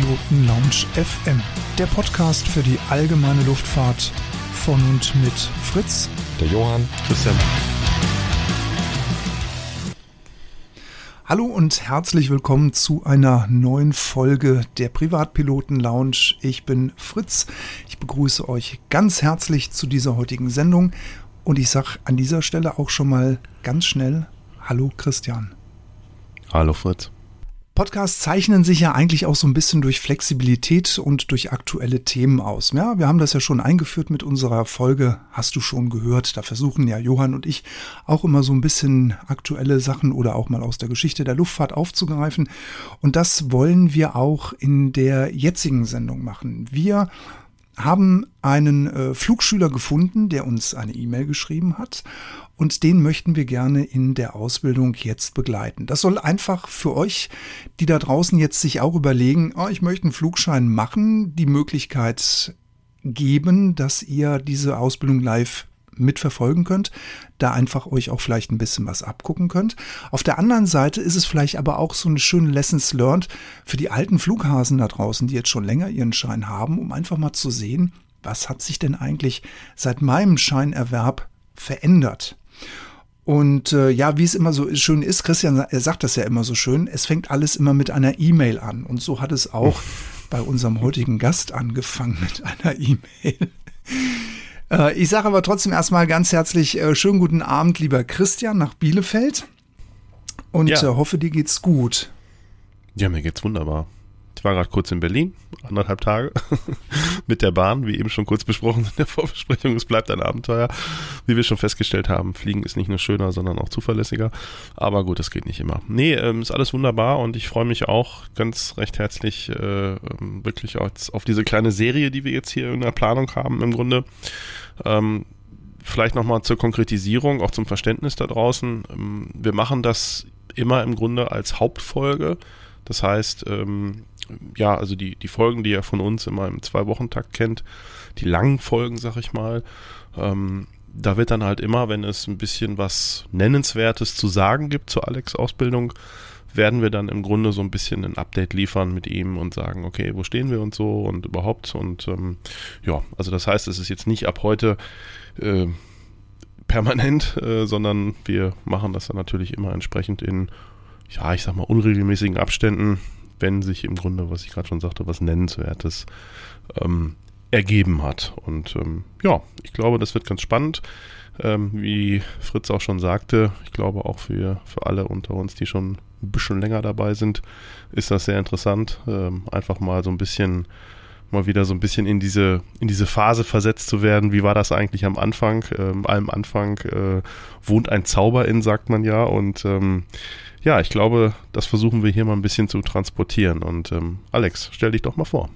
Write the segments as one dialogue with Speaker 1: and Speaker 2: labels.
Speaker 1: Privatpiloten Lounge FM, der Podcast für die allgemeine Luftfahrt von und mit Fritz,
Speaker 2: der Johann, Christian.
Speaker 1: Hallo und herzlich willkommen zu einer neuen Folge der Privatpiloten Lounge. Ich bin Fritz. Ich begrüße euch ganz herzlich zu dieser heutigen Sendung und ich sage an dieser Stelle auch schon mal ganz schnell Hallo Christian.
Speaker 2: Hallo Fritz.
Speaker 1: Podcasts zeichnen sich ja eigentlich auch so ein bisschen durch Flexibilität und durch aktuelle Themen aus. Ja, wir haben das ja schon eingeführt mit unserer Folge, hast du schon gehört. Da versuchen ja Johann und ich auch immer so ein bisschen aktuelle Sachen oder auch mal aus der Geschichte der Luftfahrt aufzugreifen. Und das wollen wir auch in der jetzigen Sendung machen. Wir haben einen äh, Flugschüler gefunden, der uns eine E-Mail geschrieben hat und den möchten wir gerne in der Ausbildung jetzt begleiten. Das soll einfach für euch, die da draußen jetzt sich auch überlegen, oh, ich möchte einen Flugschein machen, die Möglichkeit geben, dass ihr diese Ausbildung live mitverfolgen könnt, da einfach euch auch vielleicht ein bisschen was abgucken könnt. Auf der anderen Seite ist es vielleicht aber auch so eine schöne Lessons learned für die alten Flughasen da draußen, die jetzt schon länger ihren Schein haben, um einfach mal zu sehen, was hat sich denn eigentlich seit meinem Scheinerwerb verändert. Und äh, ja, wie es immer so schön ist, Christian er sagt das ja immer so schön, es fängt alles immer mit einer E-Mail an. Und so hat es auch bei unserem heutigen Gast angefangen mit einer E-Mail. Äh, ich sage aber trotzdem erstmal ganz herzlich äh, schönen guten Abend, lieber Christian, nach Bielefeld. Und ja. äh, hoffe, dir geht's gut.
Speaker 2: Ja, mir geht's wunderbar. Ich war gerade kurz in Berlin, anderthalb Tage, mit der Bahn, wie eben schon kurz besprochen in der Vorbesprechung. Es bleibt ein Abenteuer. Wie wir schon festgestellt haben, Fliegen ist nicht nur schöner, sondern auch zuverlässiger. Aber gut, das geht nicht immer. Nee, ähm, ist alles wunderbar und ich freue mich auch ganz recht herzlich äh, ähm, wirklich auf diese kleine Serie, die wir jetzt hier in der Planung haben im Grunde. Ähm, vielleicht nochmal zur Konkretisierung, auch zum Verständnis da draußen. Ähm, wir machen das immer im Grunde als Hauptfolge. Das heißt, ähm, ja, also die, die Folgen, die ihr von uns immer im Zwei-Wochen-Takt kennt, die langen Folgen, sag ich mal, ähm, da wird dann halt immer, wenn es ein bisschen was Nennenswertes zu sagen gibt zur Alex-Ausbildung, werden wir dann im Grunde so ein bisschen ein Update liefern mit ihm und sagen, okay, wo stehen wir und so und überhaupt. Und ähm, ja, also das heißt, es ist jetzt nicht ab heute äh, permanent, äh, sondern wir machen das dann natürlich immer entsprechend in, ja, ich sag mal, unregelmäßigen Abständen wenn sich im Grunde, was ich gerade schon sagte, was Nennenswertes ähm, ergeben hat. Und ähm, ja, ich glaube, das wird ganz spannend. Ähm, wie Fritz auch schon sagte, ich glaube auch für, für alle unter uns, die schon ein bisschen länger dabei sind, ist das sehr interessant. Ähm, einfach mal so ein bisschen mal wieder so ein bisschen in diese, in diese Phase versetzt zu werden. Wie war das eigentlich am Anfang? Ähm, allem Anfang äh, wohnt ein Zauber in, sagt man ja. Und ähm, ja, ich glaube, das versuchen wir hier mal ein bisschen zu transportieren. Und ähm, Alex, stell dich doch mal vor.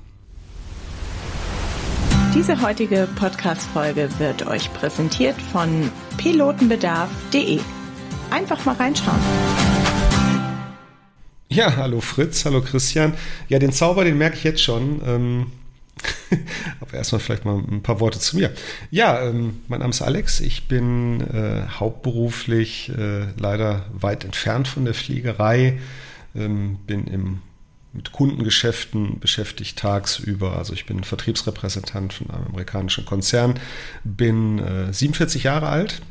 Speaker 3: Diese heutige Podcast-Folge wird euch präsentiert von pilotenbedarf.de. Einfach mal reinschauen.
Speaker 4: Ja, hallo Fritz, hallo Christian. Ja, den Zauber, den merke ich jetzt schon. Ähm, Aber erstmal vielleicht mal ein paar Worte zu mir. Ja, ähm, mein Name ist Alex. Ich bin äh, hauptberuflich äh, leider weit entfernt von der Fliegerei. Ähm, bin im, mit Kundengeschäften beschäftigt tagsüber. Also ich bin Vertriebsrepräsentant von einem amerikanischen Konzern. Bin äh, 47 Jahre alt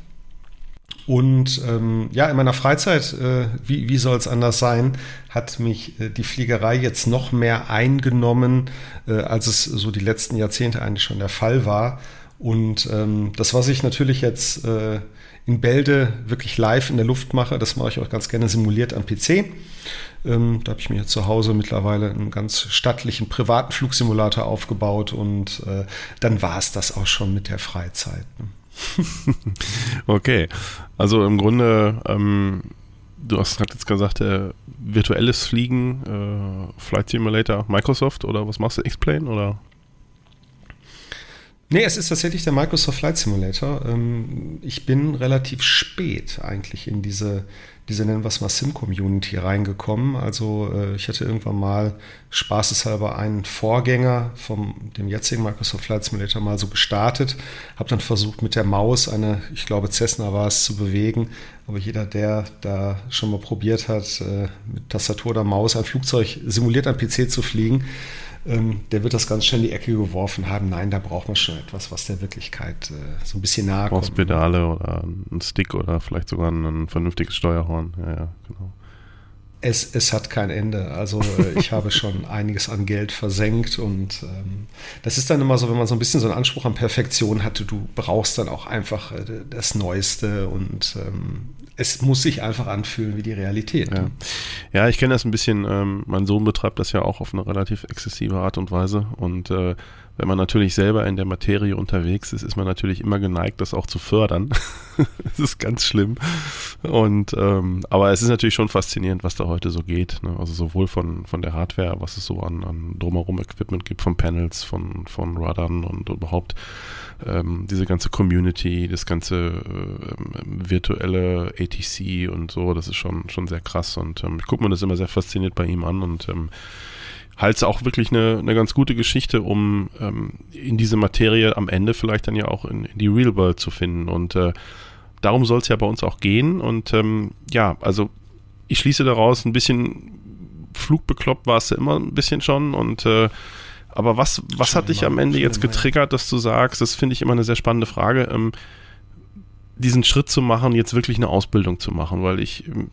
Speaker 4: und ähm, ja, in meiner Freizeit, äh, wie, wie soll es anders sein, hat mich äh, die Fliegerei jetzt noch mehr eingenommen, äh, als es so die letzten Jahrzehnte eigentlich schon der Fall war. Und ähm, das, was ich natürlich jetzt äh, in Bälde wirklich live in der Luft mache, das mache ich auch ganz gerne simuliert am PC. Ähm, da habe ich mir zu Hause mittlerweile einen ganz stattlichen privaten Flugsimulator aufgebaut und äh, dann war es das auch schon mit der Freizeit. Ne?
Speaker 2: okay, also im Grunde, ähm, du hast gerade jetzt gesagt, äh, virtuelles Fliegen, äh, Flight Simulator, Microsoft oder was machst du, X-Plane oder?
Speaker 4: Nee, es ist tatsächlich der Microsoft Flight Simulator. Ähm, ich bin relativ spät eigentlich in diese, diese nennen wir es mal Sim-Community reingekommen. Also äh, ich hatte irgendwann mal spaßeshalber einen Vorgänger vom dem jetzigen Microsoft Flight Simulator mal so gestartet, habe dann versucht mit der Maus eine, ich glaube Cessna war es, zu bewegen. Aber jeder, der da schon mal probiert hat, äh, mit Tastatur oder Maus ein Flugzeug simuliert am PC zu fliegen, ähm, der wird das ganz schnell in die Ecke geworfen haben. Nein, da braucht man schon etwas, was der Wirklichkeit äh, so ein bisschen nahe kommt.
Speaker 2: Brauchst Pedale oder einen Stick oder vielleicht sogar ein vernünftiges Steuerhorn. Ja, ja, genau.
Speaker 4: Es, es hat kein Ende. Also äh, ich habe schon einiges an Geld versenkt und ähm, das ist dann immer so, wenn man so ein bisschen so einen Anspruch an Perfektion hatte, du brauchst dann auch einfach äh, das Neueste und ähm, es muss sich einfach anfühlen wie die Realität.
Speaker 2: Ja, ja ich kenne das ein bisschen. Ähm, mein Sohn betreibt das ja auch auf eine relativ exzessive Art und Weise. Und äh, wenn man natürlich selber in der Materie unterwegs ist, ist man natürlich immer geneigt, das auch zu fördern. das ist ganz schlimm. Und ähm, aber es ist natürlich schon faszinierend, was da heute so geht. Ne? Also sowohl von, von der Hardware, was es so an, an drumherum Equipment gibt, von Panels, von, von Ruddern und überhaupt ähm, diese ganze Community, das ganze äh, virtuelle ATC und so, das ist schon, schon sehr krass. Und ähm, ich gucke mir das immer sehr fasziniert bei ihm an und ähm, halte es auch wirklich eine, eine ganz gute Geschichte, um ähm, in diese Materie am Ende vielleicht dann ja auch in, in die Real World zu finden. Und äh, darum soll es ja bei uns auch gehen. Und ähm, ja, also ich schließe daraus, ein bisschen flugbekloppt war es ja immer ein bisschen schon und äh, aber was, was hat dich am Ende jetzt getriggert, dass du sagst, das finde ich immer eine sehr spannende Frage, ähm, diesen Schritt zu machen, jetzt wirklich eine Ausbildung zu machen, weil ich, ähm,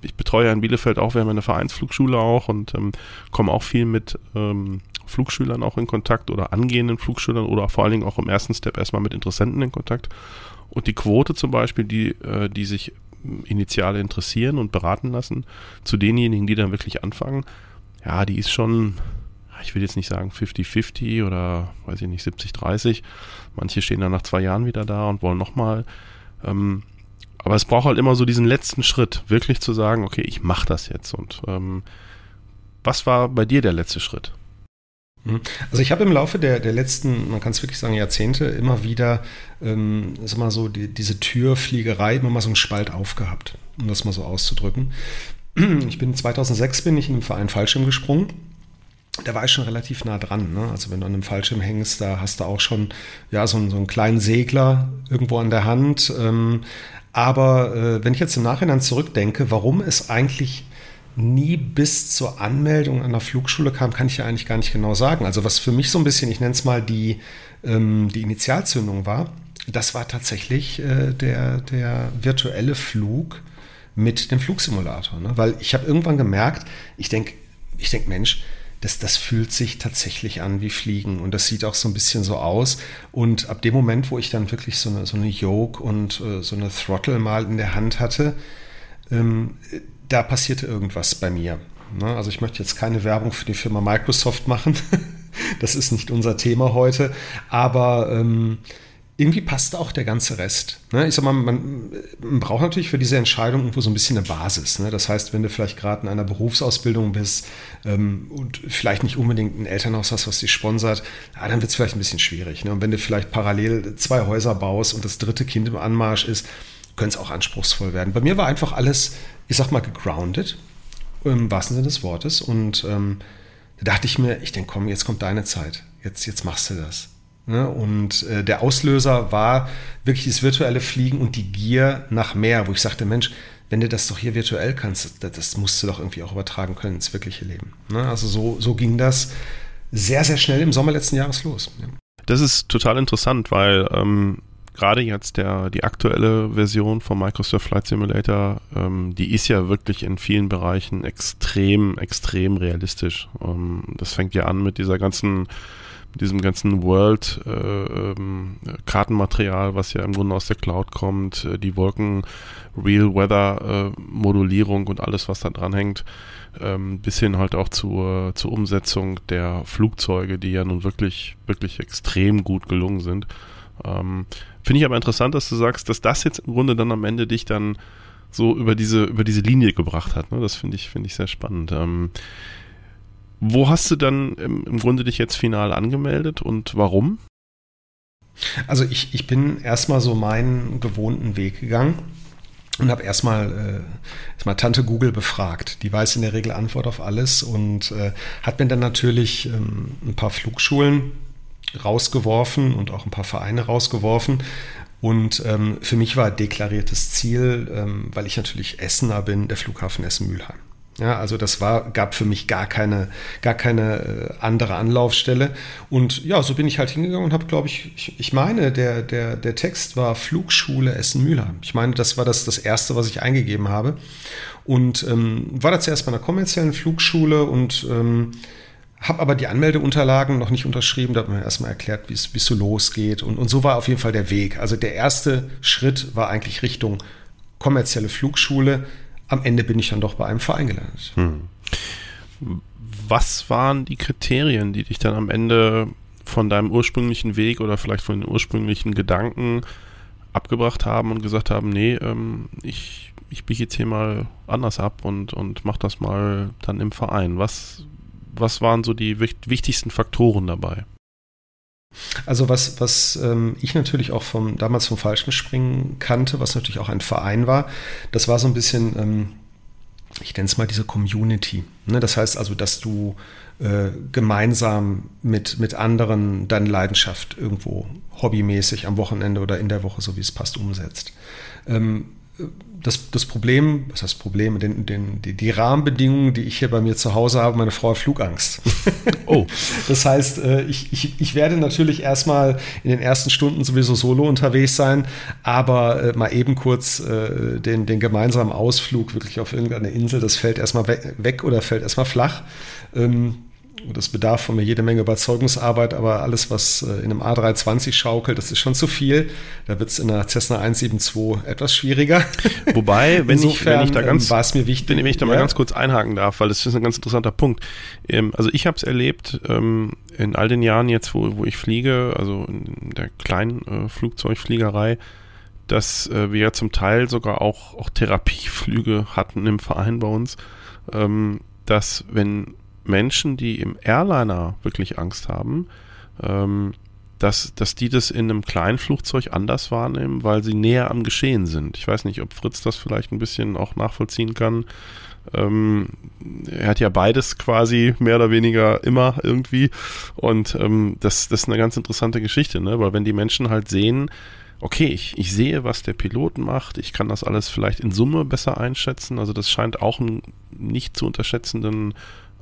Speaker 2: ich betreue ja in Bielefeld auch, wir haben eine Vereinsflugschule auch und ähm, komme auch viel mit ähm, Flugschülern auch in Kontakt oder angehenden Flugschülern oder vor allen Dingen auch im ersten Step erstmal mit Interessenten in Kontakt. Und die Quote zum Beispiel, die, äh, die sich initial interessieren und beraten lassen, zu denjenigen, die dann wirklich anfangen, ja, die ist schon, ich will jetzt nicht sagen 50-50 oder weiß ich nicht, 70-30. Manche stehen dann nach zwei Jahren wieder da und wollen nochmal. Ähm, aber es braucht halt immer so diesen letzten Schritt, wirklich zu sagen, okay, ich mache das jetzt. Und ähm, was war bei dir der letzte Schritt?
Speaker 4: Mhm. Also ich habe im Laufe der, der letzten, man kann es wirklich sagen, Jahrzehnte immer wieder, ähm, sag mal so, die, diese Türfliegerei immer mal so einen Spalt aufgehabt, um das mal so auszudrücken. Ich bin 2006 bin ich in einem Verein Fallschirm gesprungen da war ich schon relativ nah dran. Ne? Also wenn du an einem Fallschirm hängst, da hast du auch schon ja, so, einen, so einen kleinen Segler irgendwo an der Hand. Ähm, aber äh, wenn ich jetzt im Nachhinein zurückdenke, warum es eigentlich nie bis zur Anmeldung an der Flugschule kam, kann ich ja eigentlich gar nicht genau sagen. Also was für mich so ein bisschen, ich nenne es mal die, ähm, die Initialzündung war, das war tatsächlich äh, der, der virtuelle Flug mit dem Flugsimulator. Ne? Weil ich habe irgendwann gemerkt, ich denke, ich denke, Mensch, das, das fühlt sich tatsächlich an wie Fliegen und das sieht auch so ein bisschen so aus. Und ab dem Moment, wo ich dann wirklich so eine, so eine Yoke und äh, so eine Throttle mal in der Hand hatte, ähm, da passierte irgendwas bei mir. Ne? Also ich möchte jetzt keine Werbung für die Firma Microsoft machen. das ist nicht unser Thema heute. Aber ähm, irgendwie passt auch der ganze Rest. Ne? Ich sag mal, man, man, braucht natürlich für diese Entscheidung irgendwo so ein bisschen eine Basis. Ne? Das heißt, wenn du vielleicht gerade in einer Berufsausbildung bist ähm, und vielleicht nicht unbedingt ein Elternhaus hast, was dich sponsert, dann wird es vielleicht ein bisschen schwierig. Ne? Und wenn du vielleicht parallel zwei Häuser baust und das dritte Kind im Anmarsch ist, könnte es auch anspruchsvoll werden. Bei mir war einfach alles, ich sag mal, gegroundet, im wahrsten Sinne des Wortes. Und ähm, da dachte ich mir, ich denke, komm, jetzt kommt deine Zeit. Jetzt, jetzt machst du das. Ne? Und äh, der Auslöser war wirklich das virtuelle Fliegen und die Gier nach mehr, wo ich sagte, Mensch, wenn du das doch hier virtuell kannst, das, das musst du doch irgendwie auch übertragen können ins wirkliche Leben. Ne? Also so, so ging das sehr, sehr schnell im Sommer letzten Jahres los.
Speaker 2: Das ist total interessant, weil ähm, gerade jetzt der, die aktuelle Version vom Microsoft Flight Simulator, ähm, die ist ja wirklich in vielen Bereichen extrem, extrem realistisch. Ähm, das fängt ja an mit dieser ganzen diesem ganzen World äh, ähm, was ja im Grunde aus der Cloud kommt, äh, die Wolken Real Weather äh, und alles, was da dran hängt, ähm, bis hin halt auch zur, zur Umsetzung der Flugzeuge, die ja nun wirklich, wirklich extrem gut gelungen sind. Ähm, Finde ich aber interessant, dass du sagst, dass das jetzt im Grunde dann am Ende dich dann so über diese, über diese Linie gebracht hat. Ne? Das finde ich, finde ich sehr spannend. Ähm, wo hast du dann im, im Grunde dich jetzt final angemeldet und warum?
Speaker 4: Also ich, ich bin erstmal so meinen gewohnten Weg gegangen und habe erstmal äh, erstmal Tante Google befragt. Die weiß in der Regel Antwort auf alles und äh, hat mir dann natürlich ähm, ein paar Flugschulen rausgeworfen und auch ein paar Vereine rausgeworfen. Und ähm, für mich war deklariertes Ziel, ähm, weil ich natürlich Essener bin, der Flughafen Essen-Mülheim. Ja, also das war, gab für mich gar keine, gar keine äh, andere Anlaufstelle. Und ja, so bin ich halt hingegangen und habe, glaube ich, ich, ich, meine, der, der, der Text war Flugschule Essen-Mülheim. Ich meine, das war das, das Erste, was ich eingegeben habe. Und ähm, war da zuerst bei einer kommerziellen Flugschule und ähm, habe aber die Anmeldeunterlagen noch nicht unterschrieben. Da hat man erstmal erklärt, wie es so losgeht. Und, und so war auf jeden Fall der Weg. Also der erste Schritt war eigentlich Richtung kommerzielle Flugschule am Ende bin ich dann doch bei einem Verein gelandet. Hm.
Speaker 2: Was waren die Kriterien, die dich dann am Ende von deinem ursprünglichen Weg oder vielleicht von den ursprünglichen Gedanken abgebracht haben und gesagt haben, nee, ähm, ich, ich biege jetzt hier mal anders ab und, und mach das mal dann im Verein. Was, was waren so die wichtigsten Faktoren dabei?
Speaker 4: Also was, was ähm, ich natürlich auch vom, damals vom Fallschirmspringen kannte, was natürlich auch ein Verein war, das war so ein bisschen, ähm, ich nenne es mal diese Community. Ne? Das heißt also, dass du äh, gemeinsam mit, mit anderen deine Leidenschaft irgendwo hobbymäßig am Wochenende oder in der Woche, so wie es passt, umsetzt. Ähm, das, das Problem, was heißt Problem, den, den, die, die, Rahmenbedingungen, die ich hier bei mir zu Hause habe, meine Frau hat Flugangst. Oh. Das heißt, äh, ich, ich, ich werde natürlich erstmal in den ersten Stunden sowieso solo unterwegs sein, aber äh, mal eben kurz äh, den, den gemeinsamen Ausflug wirklich auf irgendeine Insel, das fällt erstmal weg oder fällt erstmal flach. Ähm, das bedarf von mir jede Menge Überzeugungsarbeit, aber alles, was äh, in einem A320 schaukelt, das ist schon zu viel. Da wird es in der Cessna 172 etwas schwieriger.
Speaker 2: Wobei, wenn, Insofern, ich, wenn ich da ähm, ganz,
Speaker 4: war es mir wichtig,
Speaker 2: wenn ich da mal ja. ganz kurz einhaken darf, weil das ist ein ganz interessanter Punkt. Ähm, also ich habe es erlebt ähm, in all den Jahren jetzt, wo, wo ich fliege, also in der kleinen äh, Flugzeugfliegerei, dass äh, wir ja zum Teil sogar auch, auch Therapieflüge hatten im Verein bei uns, dass wenn Menschen, die im Airliner wirklich Angst haben, ähm, dass, dass die das in einem kleinen Flugzeug anders wahrnehmen, weil sie näher am Geschehen sind. Ich weiß nicht, ob Fritz das vielleicht ein bisschen auch nachvollziehen kann. Ähm, er hat ja beides quasi mehr oder weniger immer irgendwie. Und ähm, das, das ist eine ganz interessante Geschichte, ne? weil wenn die Menschen halt sehen, okay, ich, ich sehe, was der Pilot macht, ich kann das alles vielleicht in Summe besser einschätzen. Also das scheint auch einen nicht zu unterschätzenden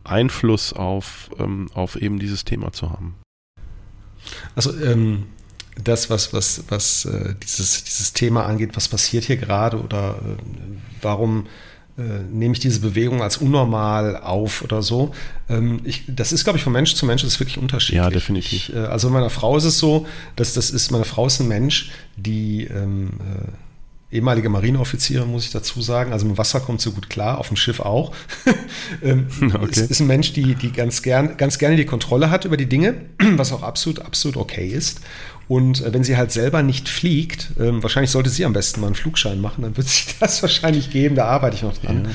Speaker 2: Einfluss auf, ähm, auf eben dieses Thema zu haben?
Speaker 4: Also ähm, das, was, was, was äh, dieses, dieses Thema angeht, was passiert hier gerade oder äh, warum äh, nehme ich diese Bewegung als unnormal auf oder so. Ähm, ich, das ist, glaube ich, von Mensch zu Mensch ist wirklich unterschiedlich.
Speaker 2: Ja, definitiv.
Speaker 4: Ich, äh, also meiner Frau ist es so, dass das ist, meine Frau ist ein Mensch, die ähm, ehemalige Marineoffiziere, muss ich dazu sagen. Also im Wasser kommt sie gut klar, auf dem Schiff auch. ähm, okay. ist, ist ein Mensch, die, die ganz, gern, ganz gerne die Kontrolle hat über die Dinge, was auch absolut, absolut okay ist. Und äh, wenn sie halt selber nicht fliegt, ähm, wahrscheinlich sollte sie am besten mal einen Flugschein machen, dann wird sich das wahrscheinlich geben, da arbeite ich noch dran.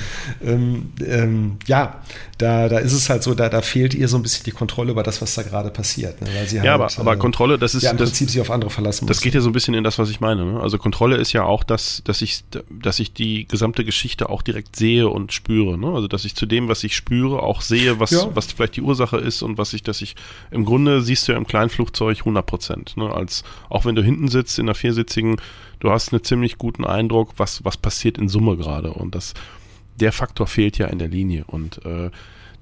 Speaker 4: Ja, ähm, ähm, ja da, da ist es halt so, da, da fehlt ihr so ein bisschen die Kontrolle über das, was da gerade passiert. Ne?
Speaker 2: Ja, halt, aber, aber äh, Kontrolle, das ist
Speaker 4: ja, im das, Prinzip sich auf andere verlassen
Speaker 2: muss. Das geht ja so ein bisschen in das, was ich meine. Ne? Also Kontrolle ist ja auch das, dass ich, dass ich die gesamte Geschichte auch direkt sehe und spüre. Ne? Also dass ich zu dem, was ich spüre, auch sehe, was, ja. was vielleicht die Ursache ist und was ich, dass ich im Grunde siehst du ja im Kleinflugzeug 100 Prozent. Ne? Als, auch wenn du hinten sitzt in der viersitzigen, du hast einen ziemlich guten Eindruck, was, was passiert in Summe gerade. Und das, der Faktor fehlt ja in der Linie. Und äh,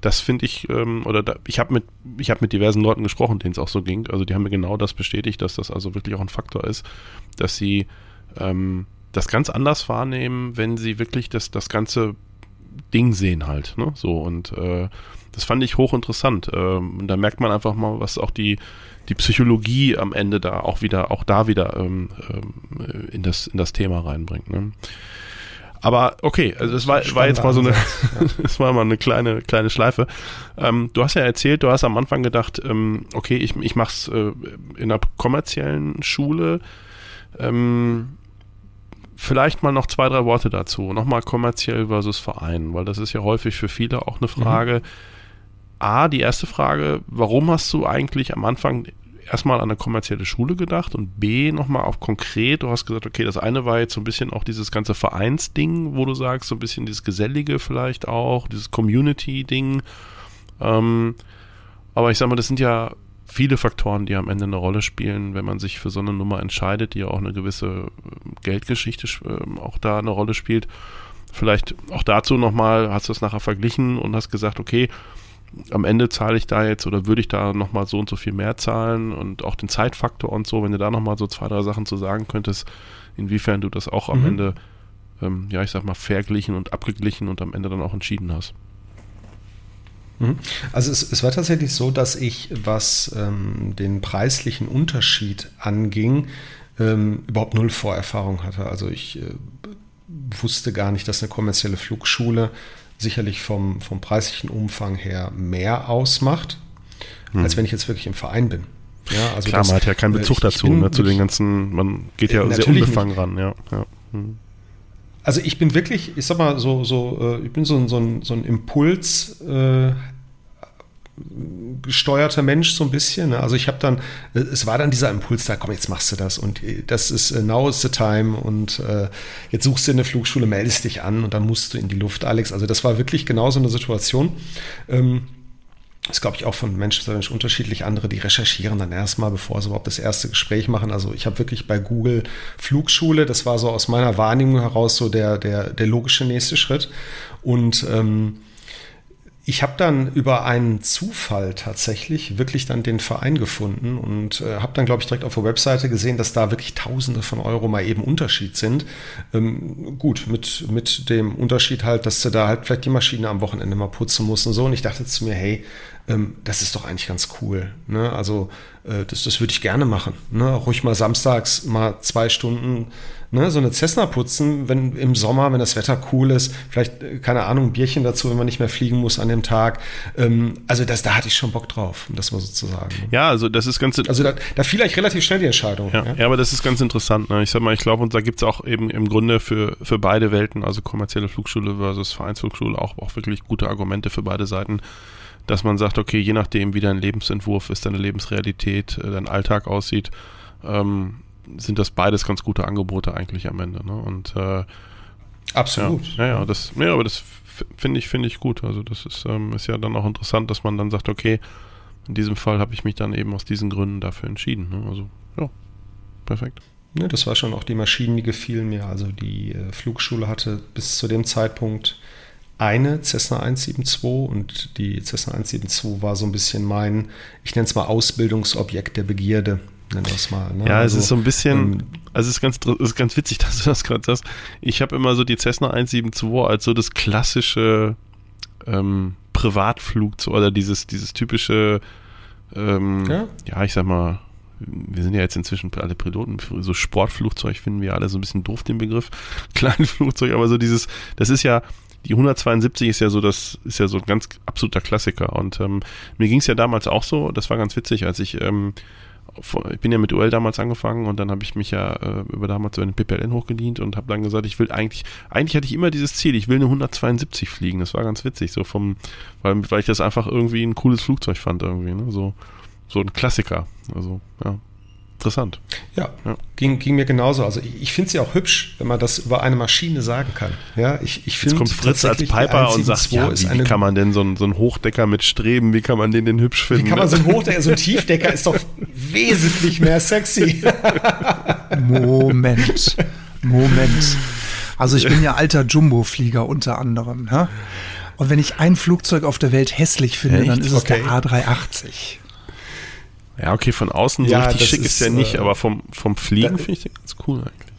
Speaker 2: das finde ich, ähm, oder da, ich habe mit, ich mit diversen Leuten gesprochen, denen es auch so ging. Also die haben mir genau das bestätigt, dass das also wirklich auch ein Faktor ist, dass sie ähm, das ganz anders wahrnehmen, wenn sie wirklich das, das ganze Ding sehen halt. Ne? So und äh, das fand ich hochinteressant. Ähm, und da merkt man einfach mal, was auch die, die Psychologie am Ende da auch wieder, auch da wieder ähm, ähm, in, das, in das Thema reinbringt. Ne? Aber okay, also das war, war jetzt mal so eine, ja. das war mal eine kleine, kleine Schleife. Ähm, du hast ja erzählt, du hast am Anfang gedacht, ähm, okay, ich, ich mach's äh, in einer kommerziellen Schule. Ähm, vielleicht mal noch zwei, drei Worte dazu. Nochmal kommerziell versus Verein, weil das ist ja häufig für viele auch eine Frage. Mhm. A, die erste Frage, warum hast du eigentlich am Anfang erstmal an eine kommerzielle Schule gedacht und B nochmal auf konkret, du hast gesagt, okay, das eine war jetzt so ein bisschen auch dieses ganze Vereinsding, wo du sagst, so ein bisschen dieses Gesellige vielleicht auch, dieses Community-Ding. Ähm, aber ich sag mal, das sind ja viele Faktoren, die am Ende eine Rolle spielen, wenn man sich für so eine Nummer entscheidet, die ja auch eine gewisse äh, Geldgeschichte äh, auch da eine Rolle spielt. Vielleicht auch dazu nochmal, hast du es nachher verglichen und hast gesagt, okay, am Ende zahle ich da jetzt oder würde ich da nochmal so und so viel mehr zahlen und auch den Zeitfaktor und so, wenn du da nochmal so zwei, drei Sachen zu sagen könntest, inwiefern du das auch am mhm. Ende, ähm, ja, ich sag mal, verglichen und abgeglichen und am Ende dann auch entschieden hast.
Speaker 4: Mhm. Also es, es, war tatsächlich so, dass ich, was ähm, den preislichen Unterschied anging, ähm, überhaupt null Vorerfahrung hatte. Also ich äh, wusste gar nicht, dass eine kommerzielle Flugschule sicherlich vom, vom preislichen Umfang her mehr ausmacht, hm. als wenn ich jetzt wirklich im Verein bin.
Speaker 2: Ja, also Klar, das, man hat ja keinen äh, Bezug dazu, ne, zu den ganzen, man geht ja sehr unbefangen nicht. ran, ja. ja. Hm.
Speaker 4: Also ich bin wirklich, ich sag mal, so, so, äh, ich bin so, so, ein, so ein Impuls, äh, gesteuerter Mensch so ein bisschen. Ne? Also ich habe dann, es war dann dieser Impuls da, komm, jetzt machst du das und das ist äh, now is the time und äh, jetzt suchst du eine Flugschule, meldest dich an und dann musst du in die Luft, Alex. Also das war wirklich genau so eine Situation. Ähm, das ist, glaube ich, auch von Mensch zu Mensch unterschiedlich. Andere, die recherchieren dann erstmal, bevor sie überhaupt das erste Gespräch machen. Also ich habe wirklich bei Google Flugschule, das war so aus meiner Wahrnehmung heraus so der, der, der logische nächste Schritt. Und ähm, ich habe dann über einen Zufall tatsächlich wirklich dann den Verein gefunden und äh, habe dann, glaube ich, direkt auf der Webseite gesehen, dass da wirklich Tausende von Euro mal eben Unterschied sind. Ähm, gut, mit, mit dem Unterschied halt, dass du da halt vielleicht die Maschine am Wochenende mal putzen musst und so. Und ich dachte zu mir, hey, ähm, das ist doch eigentlich ganz cool. Ne? Also äh, das, das würde ich gerne machen. Ne? Ruhig mal samstags mal zwei Stunden ne, so eine Cessna putzen, wenn im Sommer, wenn das Wetter cool ist, vielleicht, äh, keine Ahnung, ein Bierchen dazu, wenn man nicht mehr fliegen muss an dem Tag. Ähm, also das, da hatte ich schon Bock drauf, um das mal so zu sagen.
Speaker 2: Ja, also das ist ganz...
Speaker 4: Also da, da fiel eigentlich relativ schnell die Entscheidung.
Speaker 2: Ja, ja. ja aber das ist ganz interessant. Ne? Ich sag mal, ich glaube, und da gibt es auch eben im Grunde für, für beide Welten, also kommerzielle Flugschule versus Vereinsflugschule, auch, auch wirklich gute Argumente für beide Seiten dass man sagt, okay, je nachdem, wie dein Lebensentwurf ist, deine Lebensrealität, äh, dein Alltag aussieht, ähm, sind das beides ganz gute Angebote eigentlich am Ende. Ne? Und äh,
Speaker 4: absolut.
Speaker 2: Ja, ja, das, ja, aber das finde ich, finde ich gut. Also das ist, ähm, ist ja dann auch interessant, dass man dann sagt, okay, in diesem Fall habe ich mich dann eben aus diesen Gründen dafür entschieden. Ne? Also ja, perfekt.
Speaker 4: Ja, das war schon auch die Maschinen, die gefielen mir. Also die äh, Flugschule hatte bis zu dem Zeitpunkt eine Cessna 172 und die Cessna 172 war so ein bisschen mein, ich nenne es mal Ausbildungsobjekt der Begierde nennen wir es mal. Ne?
Speaker 2: Ja, also, es ist so ein bisschen, ähm, also es ist ganz, es ist ganz witzig, dass du das gerade sagst. Ich habe immer so die Cessna 172 als so das klassische ähm, Privatflugzeug oder dieses, dieses typische, ähm, ja? ja, ich sag mal, wir sind ja jetzt inzwischen alle Piloten, so Sportflugzeug finden wir alle so ein bisschen doof, den Begriff. Kleinflugzeug, aber so dieses, das ist ja, die 172 ist ja so das, ist ja so ein ganz absoluter Klassiker. Und ähm, mir ging es ja damals auch so, das war ganz witzig, als ich ähm, ich bin ja mit UL damals angefangen und dann habe ich mich ja äh, über damals über den PPLN hochgedient und habe dann gesagt, ich will eigentlich, eigentlich hatte ich immer dieses Ziel, ich will eine 172 fliegen. Das war ganz witzig, so vom, weil, weil ich das einfach irgendwie ein cooles Flugzeug fand irgendwie, ne? So, so ein Klassiker. Also, ja interessant.
Speaker 4: Ja, ja, Ging, ging mir genauso. Also ich, ich finde es ja auch hübsch, wenn man das über eine Maschine sagen kann. Ja, ich, ich
Speaker 2: Jetzt kommt Fritz als Piper und sagt, ja, wie, wie kann man denn so einen, so einen Hochdecker mit Streben, wie kann man den denn hübsch finden?
Speaker 4: Wie kann man so einen Hochdecker, so einen Tiefdecker ist doch wesentlich mehr sexy.
Speaker 1: Moment, Moment. Also ich bin ja alter Jumbo-Flieger unter anderem. Ne? Und wenn ich ein Flugzeug auf der Welt hässlich finde, Echt? dann ist es okay. der A380.
Speaker 2: Ja, okay, von außen ja, so richtig schick ist, ist der nicht, äh, aber vom, vom Fliegen finde ich den ganz cool eigentlich.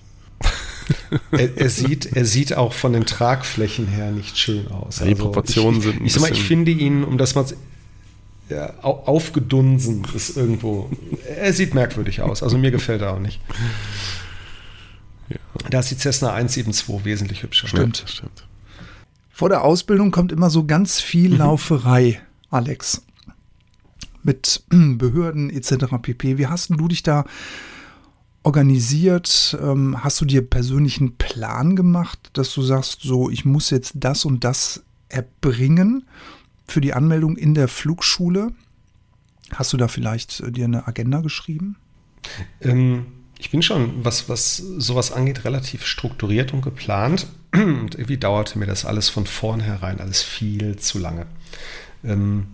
Speaker 4: er, er, sieht, er sieht auch von den Tragflächen her nicht schön aus.
Speaker 2: Ja, die also Proportionen
Speaker 4: ich,
Speaker 2: sind.
Speaker 4: Ich, ich sag mal, ich finde ihn, um das mal ja, aufgedunsen ist irgendwo. Er sieht merkwürdig aus. Also mir gefällt er auch nicht. Ja. Da ist die Cessna 172 wesentlich hübscher.
Speaker 1: Stimmt. Ja, stimmt. Vor der Ausbildung kommt immer so ganz viel mhm. Lauferei, Alex mit Behörden etc. pp. Wie hast du dich da organisiert? Ähm, hast du dir persönlichen Plan gemacht, dass du sagst, so, ich muss jetzt das und das erbringen für die Anmeldung in der Flugschule? Hast du da vielleicht äh, dir eine Agenda geschrieben?
Speaker 4: Ähm, ich bin schon, was, was sowas angeht, relativ strukturiert und geplant. Und irgendwie dauerte mir das alles von vornherein alles viel zu lange. Ähm,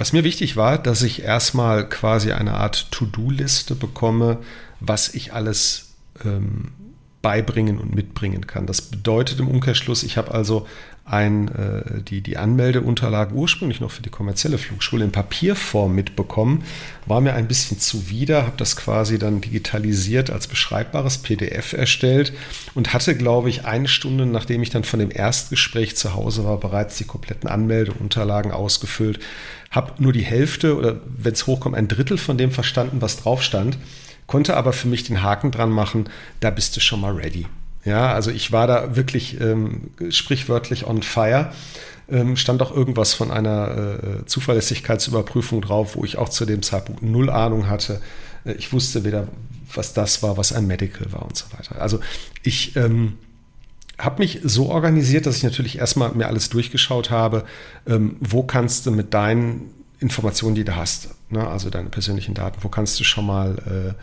Speaker 4: was mir wichtig war, dass ich erstmal quasi eine Art To-Do-Liste bekomme, was ich alles ähm, beibringen und mitbringen kann. Das bedeutet im Umkehrschluss, ich habe also ein, äh, die, die Anmeldeunterlagen ursprünglich noch für die kommerzielle Flugschule in Papierform mitbekommen, war mir ein bisschen zuwider, habe das quasi dann digitalisiert als beschreibbares PDF erstellt und hatte, glaube ich, eine Stunde, nachdem ich dann von dem Erstgespräch zu Hause war, bereits die kompletten Anmeldeunterlagen ausgefüllt, habe nur die Hälfte oder wenn es hochkommt, ein Drittel von dem verstanden, was drauf stand konnte aber für mich den Haken dran machen, da bist du schon mal ready. Ja, also ich war da wirklich ähm, sprichwörtlich on fire. Ähm, stand auch irgendwas von einer äh, Zuverlässigkeitsüberprüfung drauf, wo ich auch zu dem Zeitpunkt null Ahnung hatte. Äh, ich wusste weder, was das war, was ein Medical war und so weiter. Also ich ähm, habe mich so organisiert, dass ich natürlich erstmal mir alles durchgeschaut habe, ähm, wo kannst du mit deinen Informationen, die du hast, ne, also deine persönlichen Daten, wo kannst du schon mal äh,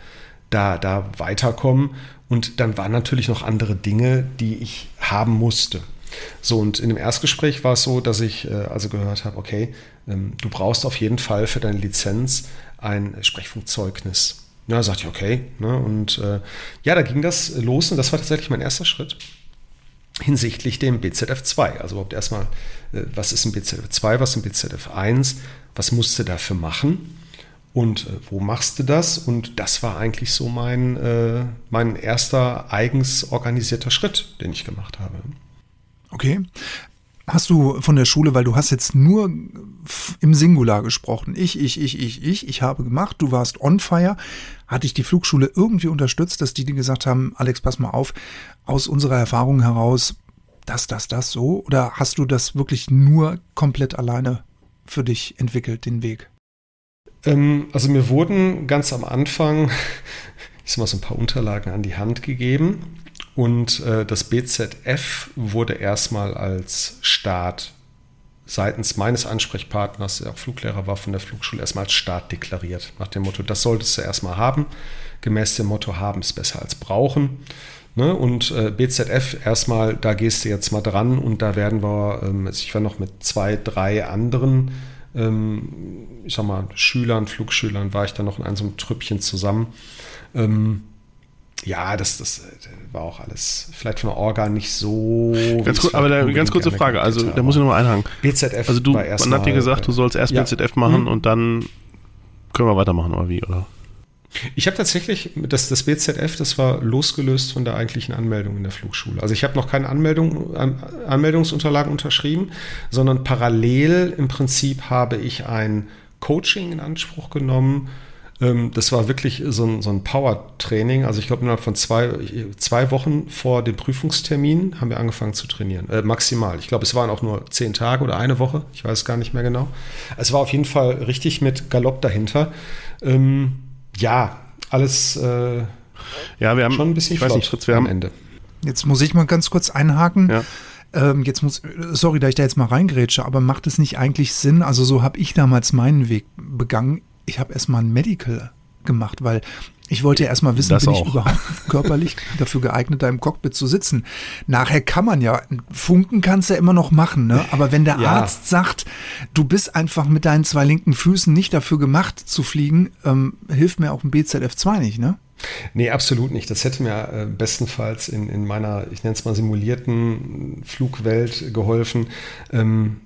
Speaker 4: da, da weiterkommen. Und dann waren natürlich noch andere Dinge, die ich haben musste. So, und in dem Erstgespräch war es so, dass ich äh, also gehört habe, okay, ähm, du brauchst auf jeden Fall für deine Lizenz ein Sprechfunkzeugnis. Ja, sagte ich, okay. Ne, und äh, ja, da ging das los und das war tatsächlich mein erster Schritt hinsichtlich dem BZF2. Also überhaupt erstmal, äh, was ist ein BZF2, was ist ein BZF1, was musst du dafür machen und äh, wo machst du das? Und das war eigentlich so mein, äh, mein erster eigens organisierter Schritt, den ich gemacht habe.
Speaker 1: Okay. Hast du von der Schule, weil du hast jetzt nur im Singular gesprochen. Ich, ich, ich, ich, ich, ich habe gemacht, du warst on fire. Hatte ich die Flugschule irgendwie unterstützt, dass die dir gesagt haben, Alex, pass mal auf, aus unserer Erfahrung heraus, das, das, das so? Oder hast du das wirklich nur komplett alleine für dich entwickelt, den Weg?
Speaker 4: Ähm, also mir wurden ganz am Anfang, ich sag mal, so ein paar Unterlagen an die Hand gegeben und äh, das BZF wurde erstmal als Start seitens meines Ansprechpartners, der auch Fluglehrer war von der Flugschule, erstmal als Start deklariert. Nach dem Motto, das solltest du erstmal haben. Gemäß dem Motto, haben ist besser als brauchen. Ne? Und äh, BZF erstmal, da gehst du jetzt mal dran und da werden wir, ähm, also ich war noch mit zwei, drei anderen, ähm, ich sag mal, Schülern, Flugschülern, war ich da noch in einem so einem Trüppchen zusammen. Ähm, ja, das, das äh, war auch alles vielleicht von der Orga nicht so.
Speaker 2: Ganz kurz, aber da, ganz kurze Frage, also da muss ich nochmal einhaken. BZF also du, war erst man hat dir gesagt, du sollst erst ja. BZF machen mhm. und dann können wir weitermachen, oder wie, oder?
Speaker 4: Ich habe tatsächlich, das, das BZF, das war losgelöst von der eigentlichen Anmeldung in der Flugschule. Also ich habe noch keine Anmeldung, An, Anmeldungsunterlagen unterschrieben, sondern parallel im Prinzip habe ich ein Coaching in Anspruch genommen. Ähm, das war wirklich so ein, so ein Power-Training. Also ich glaube, innerhalb von zwei, zwei Wochen vor dem Prüfungstermin haben wir angefangen zu trainieren. Äh, maximal. Ich glaube, es waren auch nur zehn Tage oder eine Woche. Ich weiß gar nicht mehr genau. Es war auf jeden Fall richtig mit Galopp dahinter. Ähm, ja, alles äh,
Speaker 2: ja, wir haben,
Speaker 4: schon ein bisschen
Speaker 2: ich weiß nicht, Fritz, wir haben, Ende.
Speaker 1: Jetzt muss ich mal ganz kurz einhaken. Ja. Ähm, jetzt muss, sorry, da ich da jetzt mal reingrätsche, aber macht es nicht eigentlich Sinn? Also so habe ich damals meinen Weg begangen. Ich habe erstmal ein Medical gemacht, weil ich wollte ja erstmal wissen, das bin auch. ich überhaupt körperlich dafür geeignet, da im Cockpit zu sitzen. Nachher kann man ja, Funken kannst du ja immer noch machen, ne? Aber wenn der ja. Arzt sagt, du bist einfach mit deinen zwei linken Füßen nicht dafür gemacht zu fliegen, ähm, hilft mir auch ein BZF2 nicht, ne?
Speaker 4: Nee, absolut nicht. Das hätte mir äh, bestenfalls in, in meiner, ich nenne es mal simulierten Flugwelt geholfen. Ähm,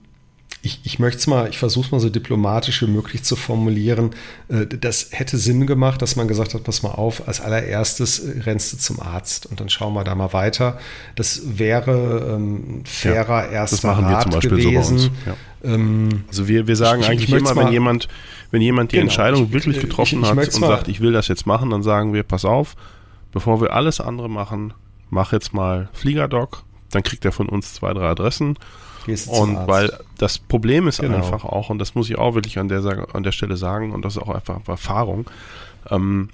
Speaker 4: ich, ich möchte es mal, ich versuche es mal so diplomatisch wie möglich zu formulieren. Äh, das hätte Sinn gemacht, dass man gesagt hat, pass mal auf, als allererstes äh, rennst du zum Arzt und dann schauen wir da mal weiter. Das wäre ähm, fairer ja, erster das machen Rat wir zum Beispiel gewesen. So
Speaker 2: ja. ähm, also wir, wir sagen ich, eigentlich ich immer, wenn jemand, wenn jemand die genau, Entscheidung ich, wirklich getroffen hat und sagt, ich will das jetzt machen, dann sagen wir, pass auf, bevor wir alles andere machen, mach jetzt mal Fliegerdoc, dann kriegt er von uns zwei, drei Adressen und weil das Problem ist genau. einfach auch, und das muss ich auch wirklich an der, an der Stelle sagen, und das ist auch einfach Erfahrung, ähm,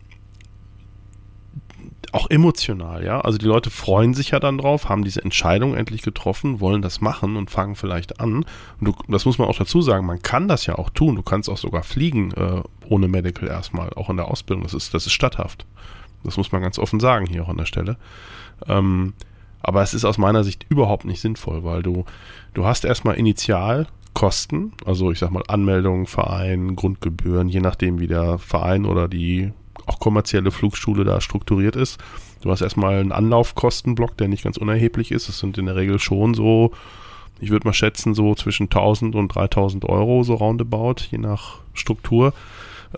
Speaker 2: auch emotional, ja. Also die Leute freuen sich ja dann drauf, haben diese Entscheidung endlich getroffen, wollen das machen und fangen vielleicht an. Und du, das muss man auch dazu sagen, man kann das ja auch tun. Du kannst auch sogar fliegen äh, ohne Medical erstmal, auch in der Ausbildung. Das ist, das ist statthaft. Das muss man ganz offen sagen hier auch an der Stelle. Ähm, aber es ist aus meiner Sicht überhaupt nicht sinnvoll, weil du, du hast erstmal Initialkosten, also ich sag mal Anmeldung, Verein, Grundgebühren, je nachdem wie der Verein oder die auch kommerzielle Flugschule da strukturiert ist. Du hast erstmal einen Anlaufkostenblock, der nicht ganz unerheblich ist. Das sind in der Regel schon so, ich würde mal schätzen, so zwischen 1000 und 3000 Euro, so roundabout, je nach Struktur.